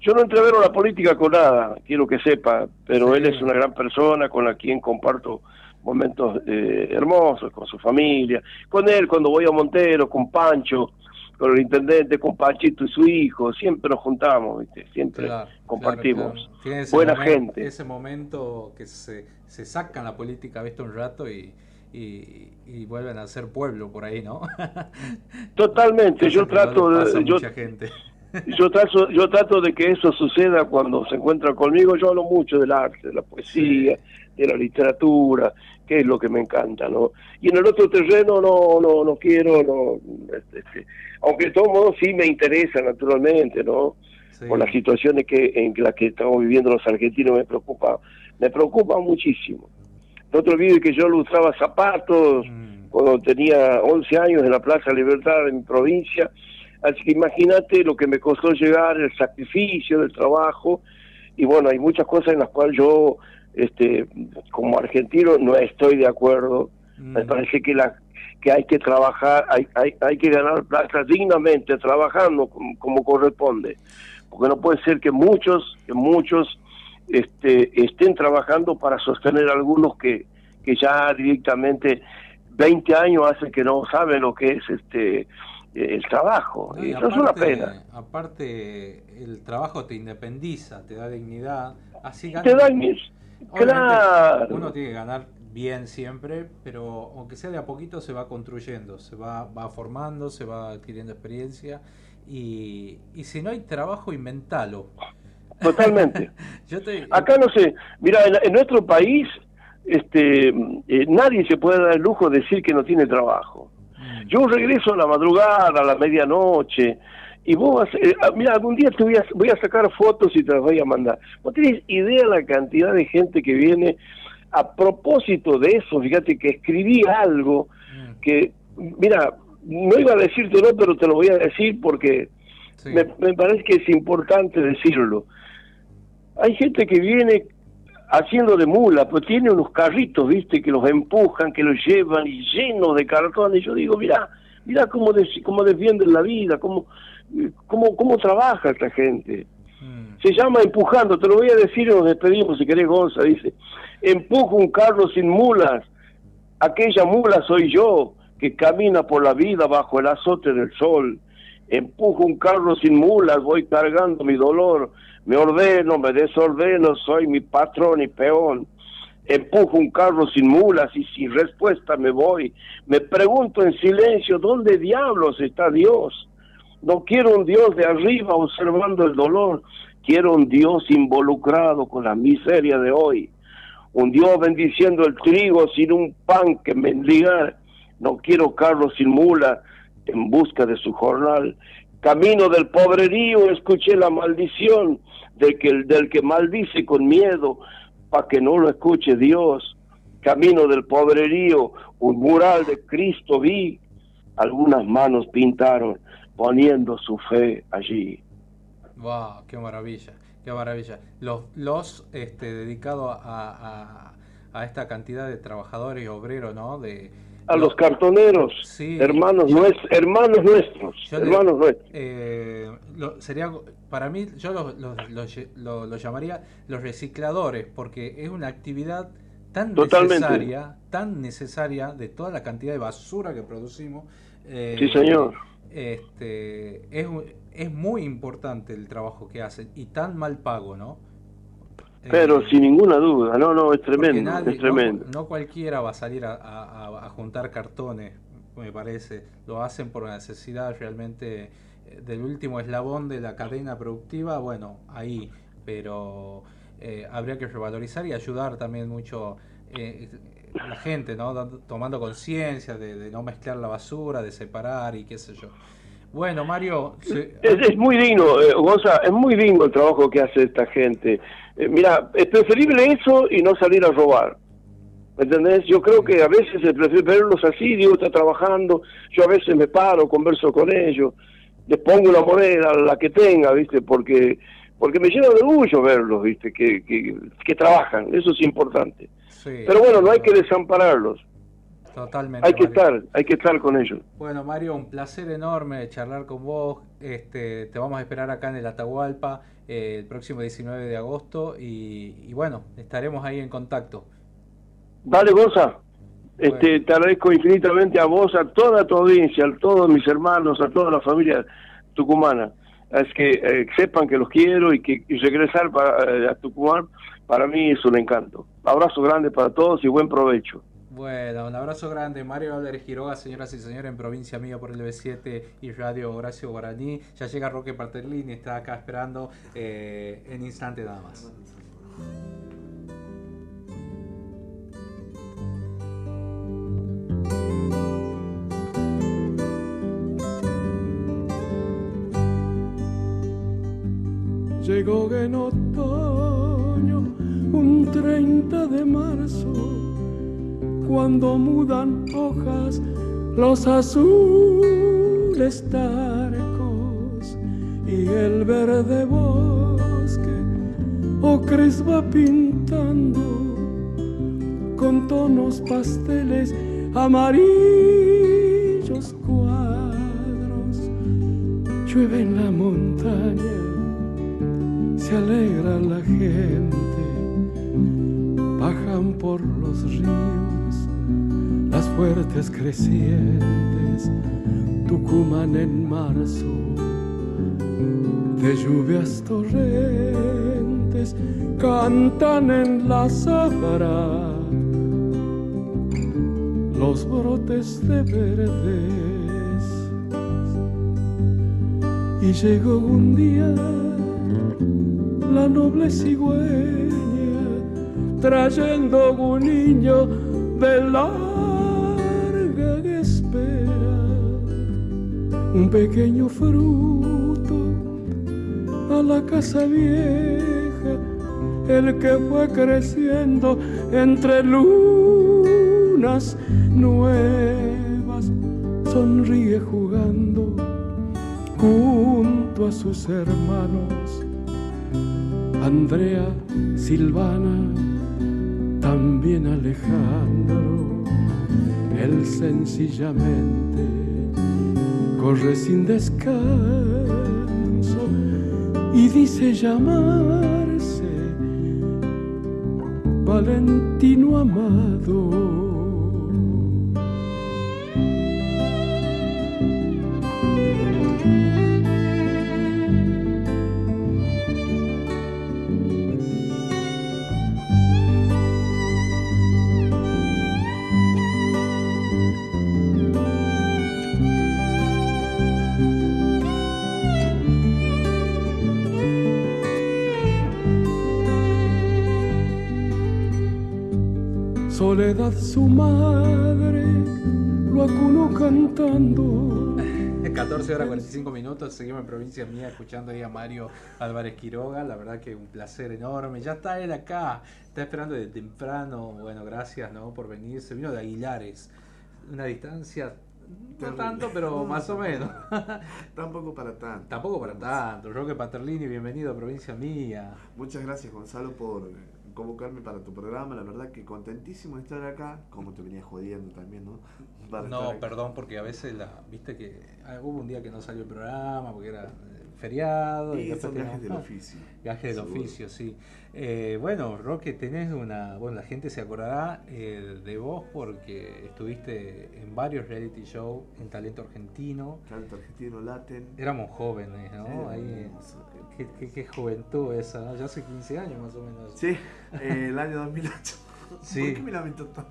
Yo no entrevero la política con nada, quiero que sepa, pero él es una gran persona con la quien comparto momentos eh, hermosos con su familia, con él cuando voy a Montero, con Pancho, con el intendente, con Panchito y su hijo, siempre nos juntamos, ¿viste? siempre Claro, compartimos. claro, claro. Buena momento- gente. Ese momento que se, se sacan la política, ¿viste? Un rato y, y, y vuelven a ser pueblo por ahí, ¿no? (laughs) Totalmente, yo trato de... Yo, mucha gente. (laughs) yo, trato, yo trato de que eso suceda cuando se encuentran conmigo. Yo hablo mucho del arte, de la poesía, de la literatura, que es lo que me encanta, ¿no? Y en el otro terreno no no no quiero, no, este, este, aunque de todos modos sí me interesa naturalmente, ¿no? Por las situaciones que en las que estamos viviendo los argentinos me preocupa, me preocupa muchísimo. No te olvides que yo lustraba zapatos cuando tenía 11 años en la Plaza Libertad en mi provincia. Así que imagínate lo que me costó llegar, el sacrificio del trabajo. Y bueno, hay muchas cosas en las cuales yo, este, como argentino, no estoy de acuerdo. Me parece que la que hay que trabajar, hay, hay, hay que ganar plata dignamente, trabajando como, como corresponde. Porque no puede ser que muchos, que muchos este, estén trabajando para sostener a algunos que, que ya directamente 20 años hacen que no saben lo que es este el trabajo. No, y y eso es una aparte- pena. Aparte, el trabajo te independiza, te da dignidad. Así Te da claro. Uno tiene que ganar bien siempre, pero aunque sea de a poquito se va construyendo, se va, va formando, se va adquiriendo experiencia y, y si no hay trabajo, inventalo. Totalmente. (laughs) Yo te, Acá no sé, mira, en, en nuestro país este eh, nadie se puede dar el lujo de decir que no tiene trabajo. Yo regreso a la madrugada, a la medianoche, y vos, vas, eh, ah, mira, algún día te voy a, voy a sacar fotos y te las voy a mandar. ¿Vos tenés idea la cantidad de gente que viene a propósito de eso? Fíjate que escribí algo que, mira, no iba a decirte no, pero te lo voy a decir porque me, me parece que es importante decirlo. Hay gente que viene haciendo de mula, pues tiene unos carritos, viste, que los empujan, que los llevan y llenos de cartones. Yo digo, mira, mira cómo, de- cómo defienden la vida, cómo, cómo, cómo trabaja esta gente. Se llama empujando, te lo voy a decir y nos despedimos si querés, Gonza, dice, empujo un carro sin mulas, aquella mula soy yo, que camina por la vida bajo el azote del sol. Empujo un carro sin mulas, voy cargando mi dolor, me ordeno, me desordeno, soy mi patrón y peón. Empujo un carro sin mulas y sin respuesta me voy. Me pregunto en silencio, ¿dónde diablos está Dios? No quiero un Dios de arriba observando el dolor, quiero un Dios involucrado con la miseria de hoy. Un Dios bendiciendo el trigo sin un pan que mendigar. No quiero carro sin mula en busca de su jornal. Camino del pobrerío escuché la maldición del que, del que maldice con miedo para que no lo escuche Dios. Camino del pobrerío, un mural de Cristo vi. Algunas manos pintaron poniendo su fe allí. Wow, qué maravilla, qué maravilla. Los, los este, dedicados a, a, a esta cantidad de trabajadores y obreros, ¿no? De, A los cartoneros, Sí. hermanos, nues- hermanos nuestros, le- hermanos nuestros. eh, lo- sería para mí yo lo, lo- lo lle- lo- lo llamaría los recicladores porque es una actividad tan Totalmente. necesaria tan necesaria de toda la cantidad de basura que producimos eh, Sí, señor. Este es, es muy importante el trabajo que hacen y tan mal pago no Pero sin ninguna duda, no, no, es tremendo, nadie- es tremendo. No, no cualquiera va a salir a, a- a- a juntar cartones, me parece. Lo hacen por necesidad realmente eh, del último eslabón de la cadena productiva. Bueno, ahí, pero eh, habría que revalorizar y ayudar también mucho eh, la gente, ¿no? Tomando conciencia de, de no mezclar la basura, de separar y qué sé yo. Bueno, Mario, Es, muy digno, eh, Gonza, es muy digno el trabajo que hace esta gente. Eh, mira, es preferible eso y no salir a robar. ¿Me entendés? Yo creo que a veces es preferible verlos así, digo, está trabajando, yo a veces me paro, converso con ellos, les pongo una moneda, la que tenga, ¿viste? Porque porque me llena de orgullo verlos, ¿viste? Que, que trabajan, eso es importante. Sí, Pero bueno, no hay que desampararlos, totalmente. hay que Mario. estar, hay que estar con ellos. Bueno, Mario, un placer enorme charlar con vos. Este, te vamos a esperar acá en el Atahualpa eh, el próximo 19 de agosto y, y bueno, estaremos ahí en contacto. Dale, Gonza. Este, te agradezco infinitamente a vos, a toda tu audiencia, a todos mis hermanos, a toda la familia tucumana. Es que eh, sepan que los quiero y que y regresar para, eh, a Tucumán para mí es un encanto. Abrazo grande para todos y buen provecho. Bueno, un abrazo grande, Mario Álvarez Quiroga, señoras y señores, en Provincia Amiga por el B7 y Radio Horacio Guaraní. Ya llega Roque Parterlini, está acá esperando eh, en instante nada más. Llegó en un 30 de marzo, cuando mudan hojas los azules tarcos y el verde bosque ocres va pintando con tonos pasteles amarillos cuadros. Llueve en la montaña se alegra la gente, bajan por los ríos las fuertes crecientes, Tucumán en marzo, de lluvias torrentes, cantan en la sabra los brotes de verdes. Y llegó un día la noble cigüeña trayendo un niño de larga espera, un pequeño fruto a la casa vieja, el que fue creciendo entre lunas nuevas, sonríe jugando junto a sus hermanos. Andrea, Silvana, también Alejandro, él sencillamente corre sin descanso y dice llamarse Valentino Amado. Soledad su madre lo acunó cantando. (laughs) 14 horas 45 minutos, seguimos en provincia mía escuchando ahí a Mario Álvarez Quiroga, la verdad que un placer enorme, ya está él acá, está esperando desde temprano, bueno, gracias ¿no? por venir, se vino de Aguilares, una distancia no tanto, pero más o menos. (laughs) Tampoco para tanto. Tampoco para tanto. Roque Paterlini, bienvenido a Provincia Mía. Muchas gracias Gonzalo por convocarme para tu programa. La verdad que contentísimo de estar acá. Como te venía jodiendo también, ¿no? Para No, perdón, porque a veces la, viste que ah, hubo un día que no salió el programa porque era eh, feriado. Y después son gajes del oficio. Gajes del oficio, sí. Eh, bueno, Roque, tenés una. Bueno, la gente se acordará eh, de vos porque estuviste en varios reality shows en Talento Argentino. Talento Argentino, Latin. Éramos jóvenes, ¿no? Sí, Ahí, hermoso. qué, qué- qué juventud esa, ¿no? Ya hace 15 años más o menos. Sí, eh, el año 2008. Sí. ¿Por qué me lamento tanto?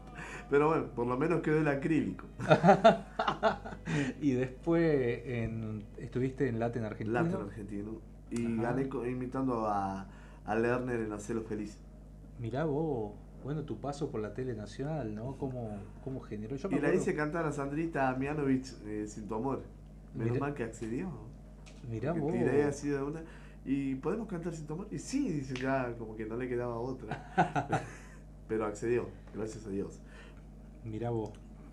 Pero bueno, por lo menos quedó el acrílico. (laughs) y después en, estuviste en Latin Argentino. Latin Argentino. Y Ajá. gané imitando a, a Lerner en Hacelo Feliz. Mirá vos, bueno, tu paso por la tele nacional, ¿no? ¿Cómo, cómo generó? Yo Y la hice cantar a Sandrita Mianovich eh, sin tu amor. Menos Mirá- mal que accedió. Mirá vos. Tiré así de una. ¿Y podemos cantar sin tu amor? Y sí, dice ya, como que no le quedaba otra. (laughs) Pero accedió, gracias a Dios. Mirá vos.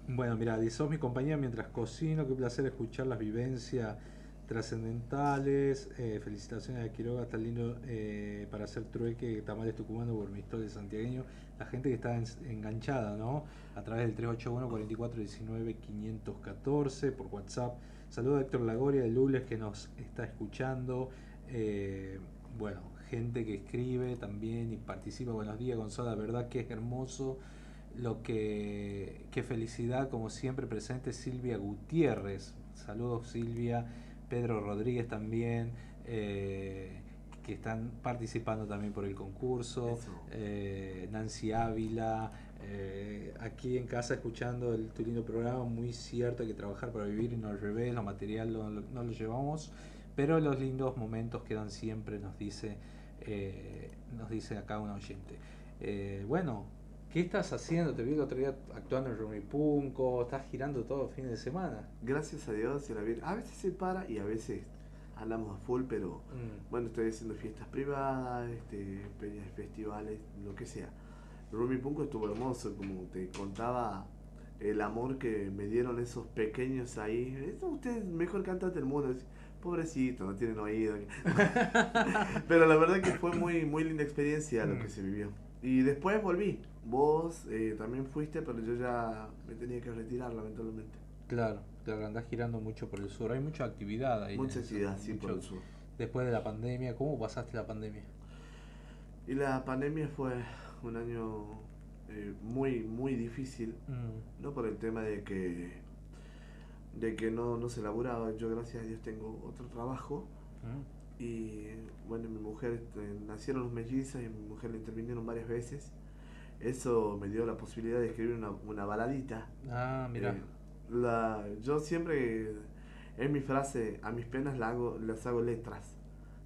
Bueno, mira, sos mi compañía mientras cocino, qué placer escuchar las vivencias trascendentales. Eh, felicitaciones a Quiroga, está lindo eh, para hacer trueque, tamales tucumano por mi historia de santiagueño. La gente que está en- enganchada, ¿no? A través del 381 44 19 514 por WhatsApp. Saludo a Héctor Lagoria de Lules que nos está escuchando. Eh, bueno, gente que escribe también y participa. Buenos días, Gonzalo. La verdad que es hermoso lo que qué felicidad como siempre presente Silvia Gutiérrez. Saludos Silvia. Pedro Rodríguez también eh, que están participando también por el concurso. Eh, Nancy Ávila eh, aquí en casa escuchando el, tu lindo programa muy cierto hay que trabajar para vivir y no al revés lo material lo- lo- no lo llevamos pero los lindos momentos quedan siempre nos dice nos dice acá un oyente. Bueno ¿Qué estás haciendo? Te vi el otro día actuando en Rumipunco, estás girando todo el fin de semana. Gracias a Dios se la viene. A veces se para y a veces andamos a full, pero Mm. bueno, estoy haciendo fiestas privadas, este, peñas, festivales, lo que sea. Rumi Punco estuvo hermoso, como te contaba el amor que me dieron esos pequeños ahí. Es usted es el mejor cantante del mundo. Pobrecito, no tienen oído. (laughs) pero la verdad que fue muy, muy linda experiencia lo que se vivió. Y después volví. Vos eh, también fuiste, pero yo ya me tenía que retirar, lamentablemente. Claro, claro, andás girando mucho por el sur. Hay mucha actividad ahí. Mucha actividad, sí, por el sur. Después de la pandemia, ¿cómo pasaste la pandemia? Y la pandemia fue un año eh, muy, muy difícil, Mm. no por el tema de que de que no, no se laburaba. Yo, gracias a Dios, tengo otro trabajo. Mm. Y bueno, mi mujer, este, nacieron los mellizos y mi mujer le intervinieron varias veces. Eso me dio la posibilidad de escribir una, una baladita. Ah, mira. Eh, la, yo siempre, es mi frase, a mis penas la hago, las hago letras.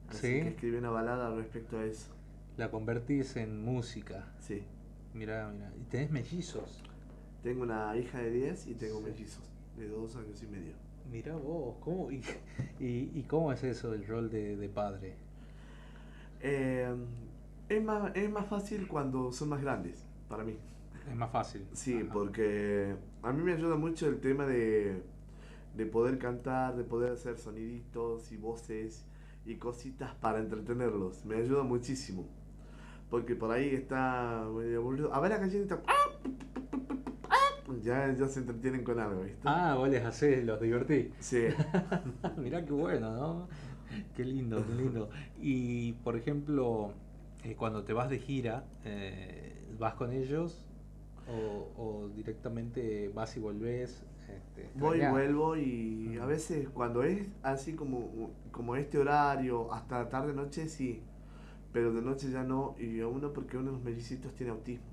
Así Sí. que escribí una balada respecto a eso. La convertís en música. Sí. Mira, mira. ¿Y tenés mellizos? Tengo una hija de 10 y tengo mellizos de 2 años y medio. Mira vos, ¿cómo, (laughs) y, y, y cómo es eso el rol de, de padre? Eh, es, más, es más fácil cuando son más grandes, para mí. Es más fácil. Sí, porque a mí me ayuda mucho el tema de, de poder cantar, de poder hacer soniditos y voces y cositas para entretenerlos. Me ayuda muchísimo. Porque por ahí está aburrido. A ver la gallinita. Ya, ya se entretienen con algo, ¿viste? Ah, vos les hacés, los divertís. Sí. (laughs) Mirá qué bueno, ¿no? Qué lindo, qué lindo. Y, por ejemplo, eh, cuando te vas de gira, eh, ¿vas con ellos o, o directamente vas y volvés? Este, Voy y vuelvo y a veces cuando es así como, como este horario, hasta tarde noche sí, pero de noche ya no, y a uno porque uno de los mellicitos tiene autismo.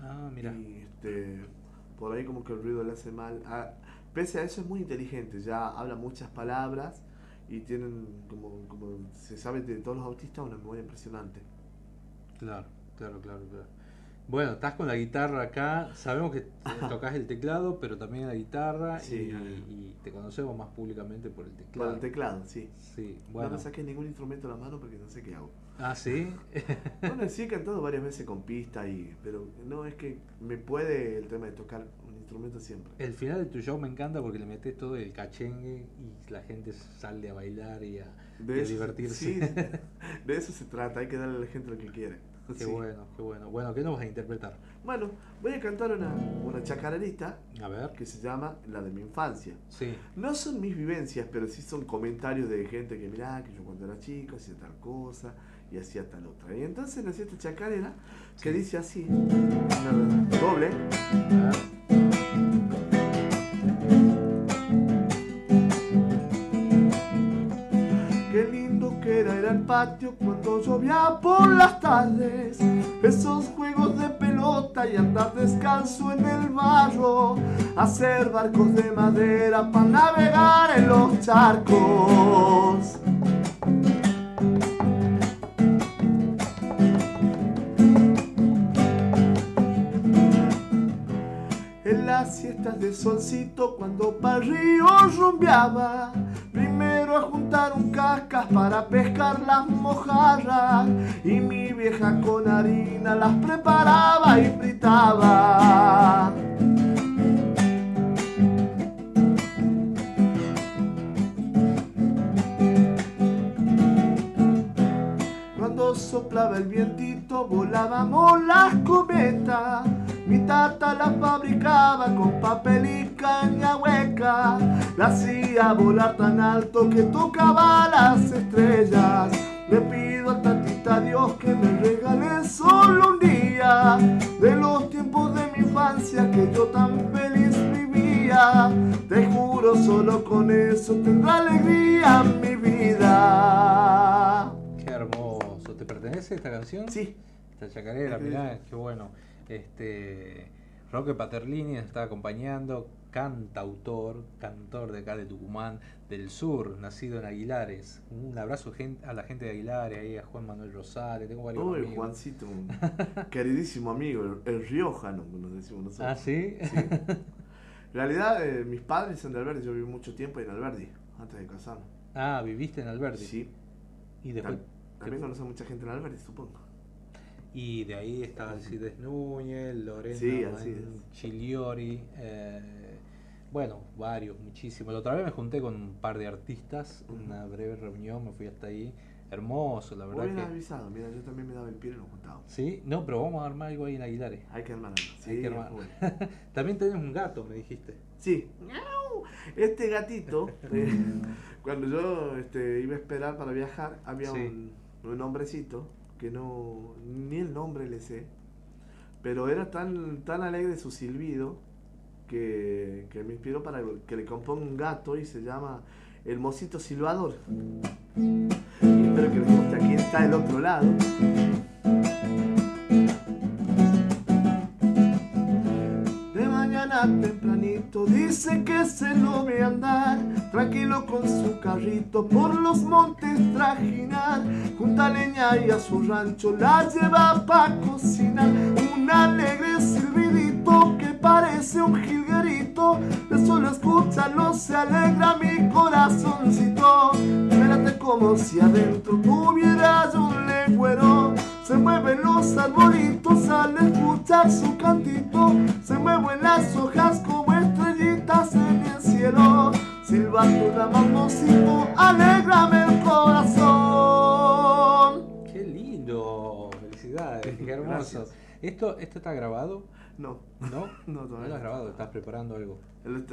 Ah, mira. Y este, por ahí como que el ruido le hace mal. Ah, pese a eso es muy inteligente, ya habla muchas palabras y tienen como, como se sabe de todos los autistas una memoria impresionante. Claro, claro, claro, claro. Bueno, estás con la guitarra acá, sabemos que (laughs) tocas el teclado, pero también la guitarra Sí, y, y te conocemos más públicamente por el Por teclado. el teclado, sí. Sí, No bueno. me saqué ningún instrumento a la mano porque no sé qué hago. Ah, sí. (laughs) Bueno, sí he cantado varias veces con pista, y, pero no es que me puede el tema de tocar instrumento siempre. El final de tu show me encanta porque le metes todo el cachengue y la gente sale a bailar y a, y a eso, divertirse. sí, (laughs) de eso se trata, hay que darle a la gente lo que quiere. Qué Sí. bueno, qué bueno. Bueno, ¿qué nos vas a interpretar? Bueno, voy a cantar una, una chacarerita A ver. que se llama La de mi infancia. Sí. No son mis vivencias, pero sí son comentarios de gente que mirá, que yo cuando era chico hacía tal cosa y hacía tal otra. Y entonces nació esta chacarera que dice así, doble. Era ir al patio cuando llovía por las tardes. Esos juegos de pelota y andar descalzo en el barro. Hacer barcos de madera para navegar en los charcos. En las siestas de solcito cuando para río rumbeaba Primero a juntar un cascas para pescar las mojarras Y mi vieja con harina las preparaba y fritaba Cuando soplaba el vientito volábamos las cometas. Mi tata las fabricaba con papel y caña hueca. La hacía volar tan alto que tocaba las estrellas. Le pido a tantita Dios que me regale solo un día de los tiempos de mi infancia que yo tan feliz vivía. Te juro, solo con eso tendrá alegría mi vida. Qué hermoso. ¿Te pertenece esta canción? Sí. Esta chacarera, mirá, qué bueno. Este, Roque Paterlini nos está acompañando, cantautor, cantor de acá de Tucumán, del sur, nacido en Aguilares. Un abrazo a la gente de Aguilares, ahí a Juan Manuel Rosales, tengo varios Uy, amigos. Juancito, un (laughs) queridísimo amigo, el, el riojano, nos decimos nosotros. Ah, ¿sí? (laughs) En realidad, eh, mis padres son de Alberdi, yo viví mucho tiempo en Alberdi, antes de casarme. Ah, viviste en Alberdi. Sí. Y después. Tam- También conocí a mucha gente en Alberdi, supongo. Y de ahí está Alcides Núñez, Lorena Sí. Chiliori, eh, bueno, varios, muchísimos. La otra vez me junté con un par de artistas, una breve reunión, me fui hasta ahí. Hermoso, la verdad que. avisado, mira, yo también me daba el pie y nos juntábamos. Sí, no, pero vamos a armar algo ahí en Aguilares. Hay que armar algo, sí, Hay que armar. bueno. (laughs) También tenés un gato, me dijiste. Sí. Este gatito, (laughs) eh, cuando yo este, iba a esperar para viajar, había Sí. un, un hombrecito que no, ni el nombre le sé, pero era tan, tan alegre su silbido que, que me inspiró para que le componga un gato y se llama El Mosito Silbador. Y espero que les guste aquí está el otro lado. Tempranito dice que se lo ve andar. Tranquilo con su carrito por los montes trajinar. Junta leña y a su rancho la lleva pa' cocinar. Un alegre silbidito que parece un jilguerito. De solo escucharlo se alegra mi corazoncito. Espérate como si adentro tuviera yo un legüero se mueven los arbolitos al escuchar su cantito. Se mueven las hojas como estrellitas en el cielo. Silbando un amorcito, alégrame el corazón. Qué lindo, felicidades. Qué hermoso. ¿Esto, ¿Esto está grabado? No. ¿No? No, (laughs) ¿No todavía lo has no. grabado? ¿Estás preparando algo?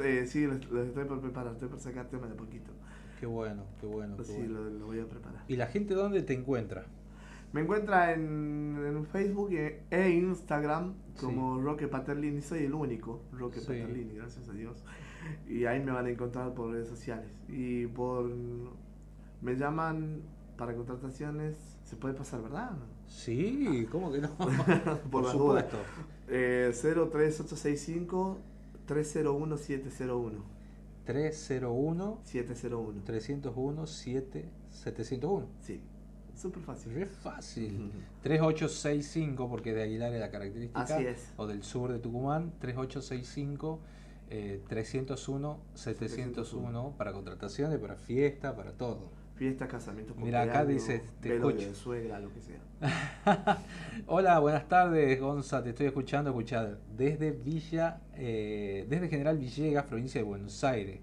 Eh, sí, lo, lo estoy por preparar, estoy por sacar tema de poquito. Qué bueno, qué bueno. qué Sí, bueno. lo, lo voy a preparar. ¿Y la gente dónde te encuentra? Me encuentra en, en Facebook e, e Instagram como Roque Paterlini, soy el único Roque Sí. Paterlini, gracias a Dios. Y ahí me van a encontrar por redes sociales. Y por. Me llaman para contrataciones, se puede pasar, ¿verdad? Sí, ¿cómo que no? (laughs) por, Por supuesto. Eh, 03865 301 701. 301 701. 301 7 701. Sí, súper fácil. Re fácil. 3865, porque de Aguilar es la característica. Así es. O del sur de Tucumán. 3865 eh, 301 701 para contrataciones, para fiesta, para todo. Fiesta, casamiento, Mira, acá dice, te velorio escucho. de suegra, lo que sea. (laughs) Hola, buenas tardes, Gonza, te estoy escuchando, escuchar desde Villa, eh, desde General Villegas, provincia de Buenos Aires,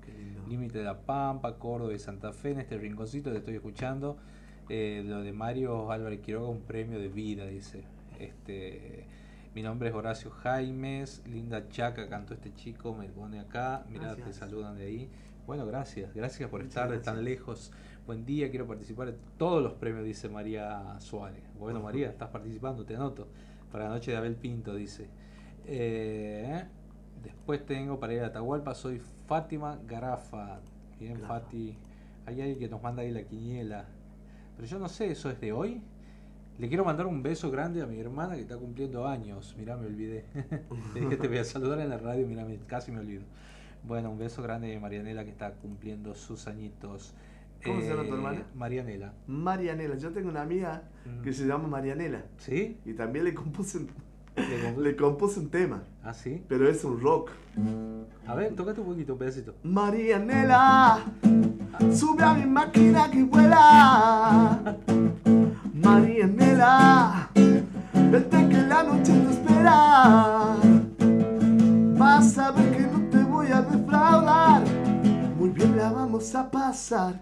límite de La Pampa, Córdoba y Santa Fe, en este rinconcito te estoy escuchando. Eh, lo de Mario Álvarez Quiroga, un premio de vida, dice. Este, mi nombre es Horacio Jaimes, linda chaca, cantó este chico, me pone acá, mira, te saludan de ahí. Bueno, gracias, gracias por Muchas estar de gracias. tan lejos. Buen día, quiero participar en todos los premios, dice María Suárez. Bueno, María, estás participando, te anoto. Para la noche de Abel Pinto, dice. Eh, después tengo para ir a Atahualpa, soy Fátima Garafa. Bien. Fati. Hay alguien que nos manda ahí la quiniela. Pero yo no sé, ¿eso es de hoy? Le quiero mandar un beso grande a mi hermana que está cumpliendo años. Mirá, me olvidé. (laughs) Le dije, te voy a saludar en la radio, mirá, casi me olvido. Bueno, un beso grande a Marianela que está cumpliendo sus añitos. ¿Cómo se llama tu Eh, hermana? Marianela. Marianela, yo tengo una amiga que se llama Marianela. ¿Sí? Y también le compuse Le compu- le compuse un tema. ¿Ah, sí? Pero es un rock. A ver, tócate un poquito, un pedacito. Marianela, sube a mi máquina que vuela. Marianela, vete que la noche te espera. Vas a ver que no te voy a defraudar. Muy bien la vamos a pasar.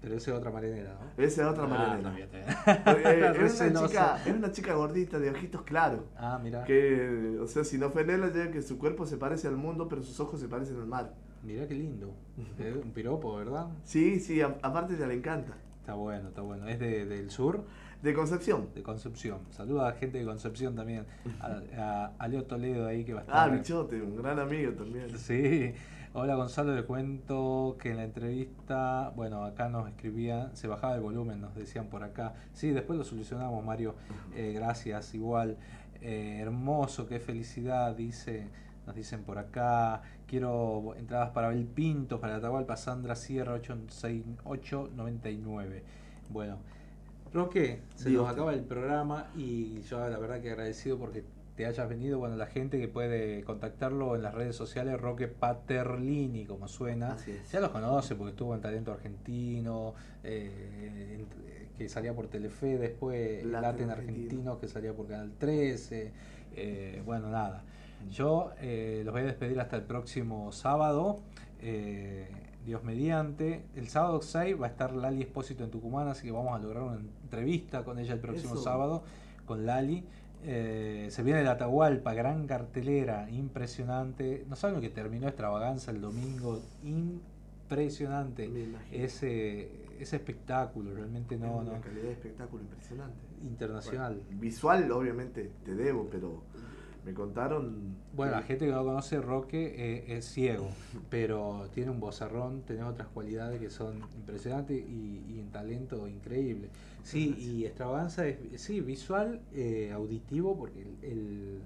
Pero esa es otra Marianela, ¿no? Esa es otra Ah, está bien. (laughs) Eh, (laughs) era, una chica, era una chica gordita de ojitos claros. Ah, mira. Que, o sea, si no fue en él, ya que su cuerpo se parece al mundo, pero sus ojos se parecen al mar. Mira qué lindo. (laughs) Es un piropo, ¿verdad? Sí, sí, a- aparte ya le encanta. Está bueno, está bueno. ¿Es de, del sur? De Concepción. De Concepción. Saluda a la gente de Concepción también. A, a, a Leo Toledo ahí que va a estar. Ah, Bichote, un gran amigo también. Sí. Hola Gonzalo, le cuento que en la entrevista, bueno, acá nos escribían, se bajaba el volumen, nos decían por acá. Sí, después lo solucionamos, Mario. Eh, gracias, igual. Eh, hermoso, qué felicidad, dice, nos dicen por acá. Quiero entradas para Bel Pinto, para Atahualpa, Sandra Sierra 86899. Bueno, Roque, se nos acaba el programa y yo la verdad que agradecido porque te hayas venido. Bueno, la gente que puede contactarlo en las redes sociales, Roque Paterlini, como suena. Ya lo conoce porque estuvo en Talento Argentino, eh, en- que salía por Telefe, después Latin Latin, Argentino. Argentino, que salía por Canal 13. eh, bueno, nada. Yo eh, los voy a despedir hasta el próximo sábado. eh, Dios mediante. El sábado 6 va a estar Lali Espósito en Tucumán, así que vamos a lograr una entrevista con ella el próximo Eso. sábado, con Lali. Eh, se viene la Atahualpa, gran cartelera, impresionante. No saben lo que terminó Extravaganza el domingo, impresionante. Ese, ese espectáculo, realmente no, una no. calidad de espectáculo impresionante. Internacional. Bueno, visual, obviamente, te debo, pero me contaron. Bueno, la gente que no conoce Roque eh, es ciego, pero tiene un vozarrón, tiene otras cualidades que son impresionantes y, y un talento increíble. Sí, y extravaganza es sí, visual, eh, auditivo, porque el, el,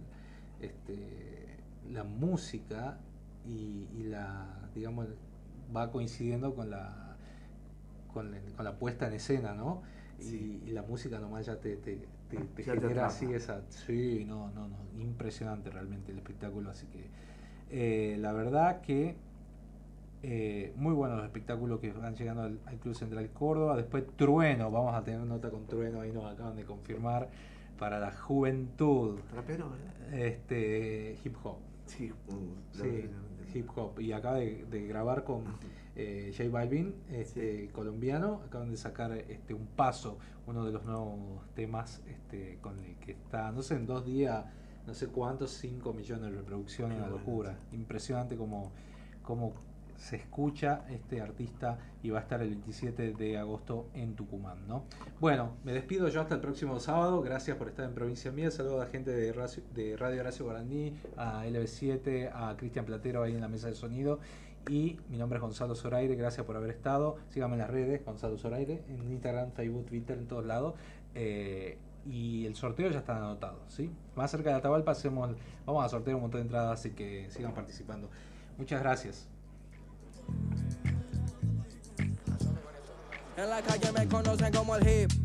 este, la música y, y la, digamos, va coincidiendo con la, con, la- con la puesta en escena, ¿no? Y, y la música nomás ya te, te, te- te Ya te genera así esa... Sí, no, no, no, impresionante realmente el espectáculo, así que eh, la verdad que eh, muy buenos los espectáculos que van llegando al, al Club Central Córdoba. Después Trueno, vamos a tener nota con Trueno, ahí nos acaban de confirmar, para la juventud. Rapero, ¿verdad? Este, hip hop. Sí, uh, Sí, hip hop. Y acaba de, de grabar con (laughs) eh, J Balvin, este, colombiano. Acaban de sacar este un paso, uno de los nuevos temas este, con el que está, no sé, en dos días, no sé cuántos, 5 millones de reproducciones, una locura. Impresionante como, como se escucha este artista y va a estar el 27 de agosto en Tucumán, ¿no? Bueno, me despido yo hasta el próximo sábado. Gracias por estar en Provincia Mía. Saludos a la gente de Radio, de Radio Horacio Guaraní, a LB7, a Cristian Platero ahí en la mesa de sonido. Y mi nombre es Gonzalo Zoraire, gracias por haber estado. Síganme en las redes, Gonzalo Zoraire, en Instagram, Facebook, Twitter, en todos lados. Eh, y el sorteo ya está anotado, ¿sí? Más cerca de Atahualpa hacemos, vamos a sortear un montón de entradas, así que sigan participando. Muchas gracias. En la calle me conocen como el hip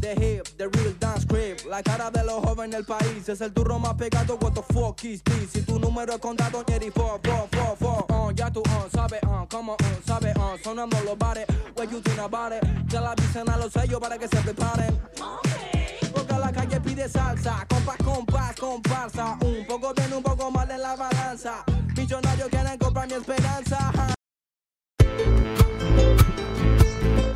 the hip, the real dance creep. La cara de los jóvenes del país es el turro más pegado. What the fuck is this? Si tu número es contado, Jerry, fo, fo, fo, fo. Uh, ya tú, uh, sabes, uh, como, uh, sabes, uh, sonando los bares. What you think about it? Ya la avisen a los sellos para que se preparen. Porque la calle pide salsa, compás, compás, comparsa. Un poco bien, un poco mal en la balanza. Millonarios quieren comprar mi esperanza.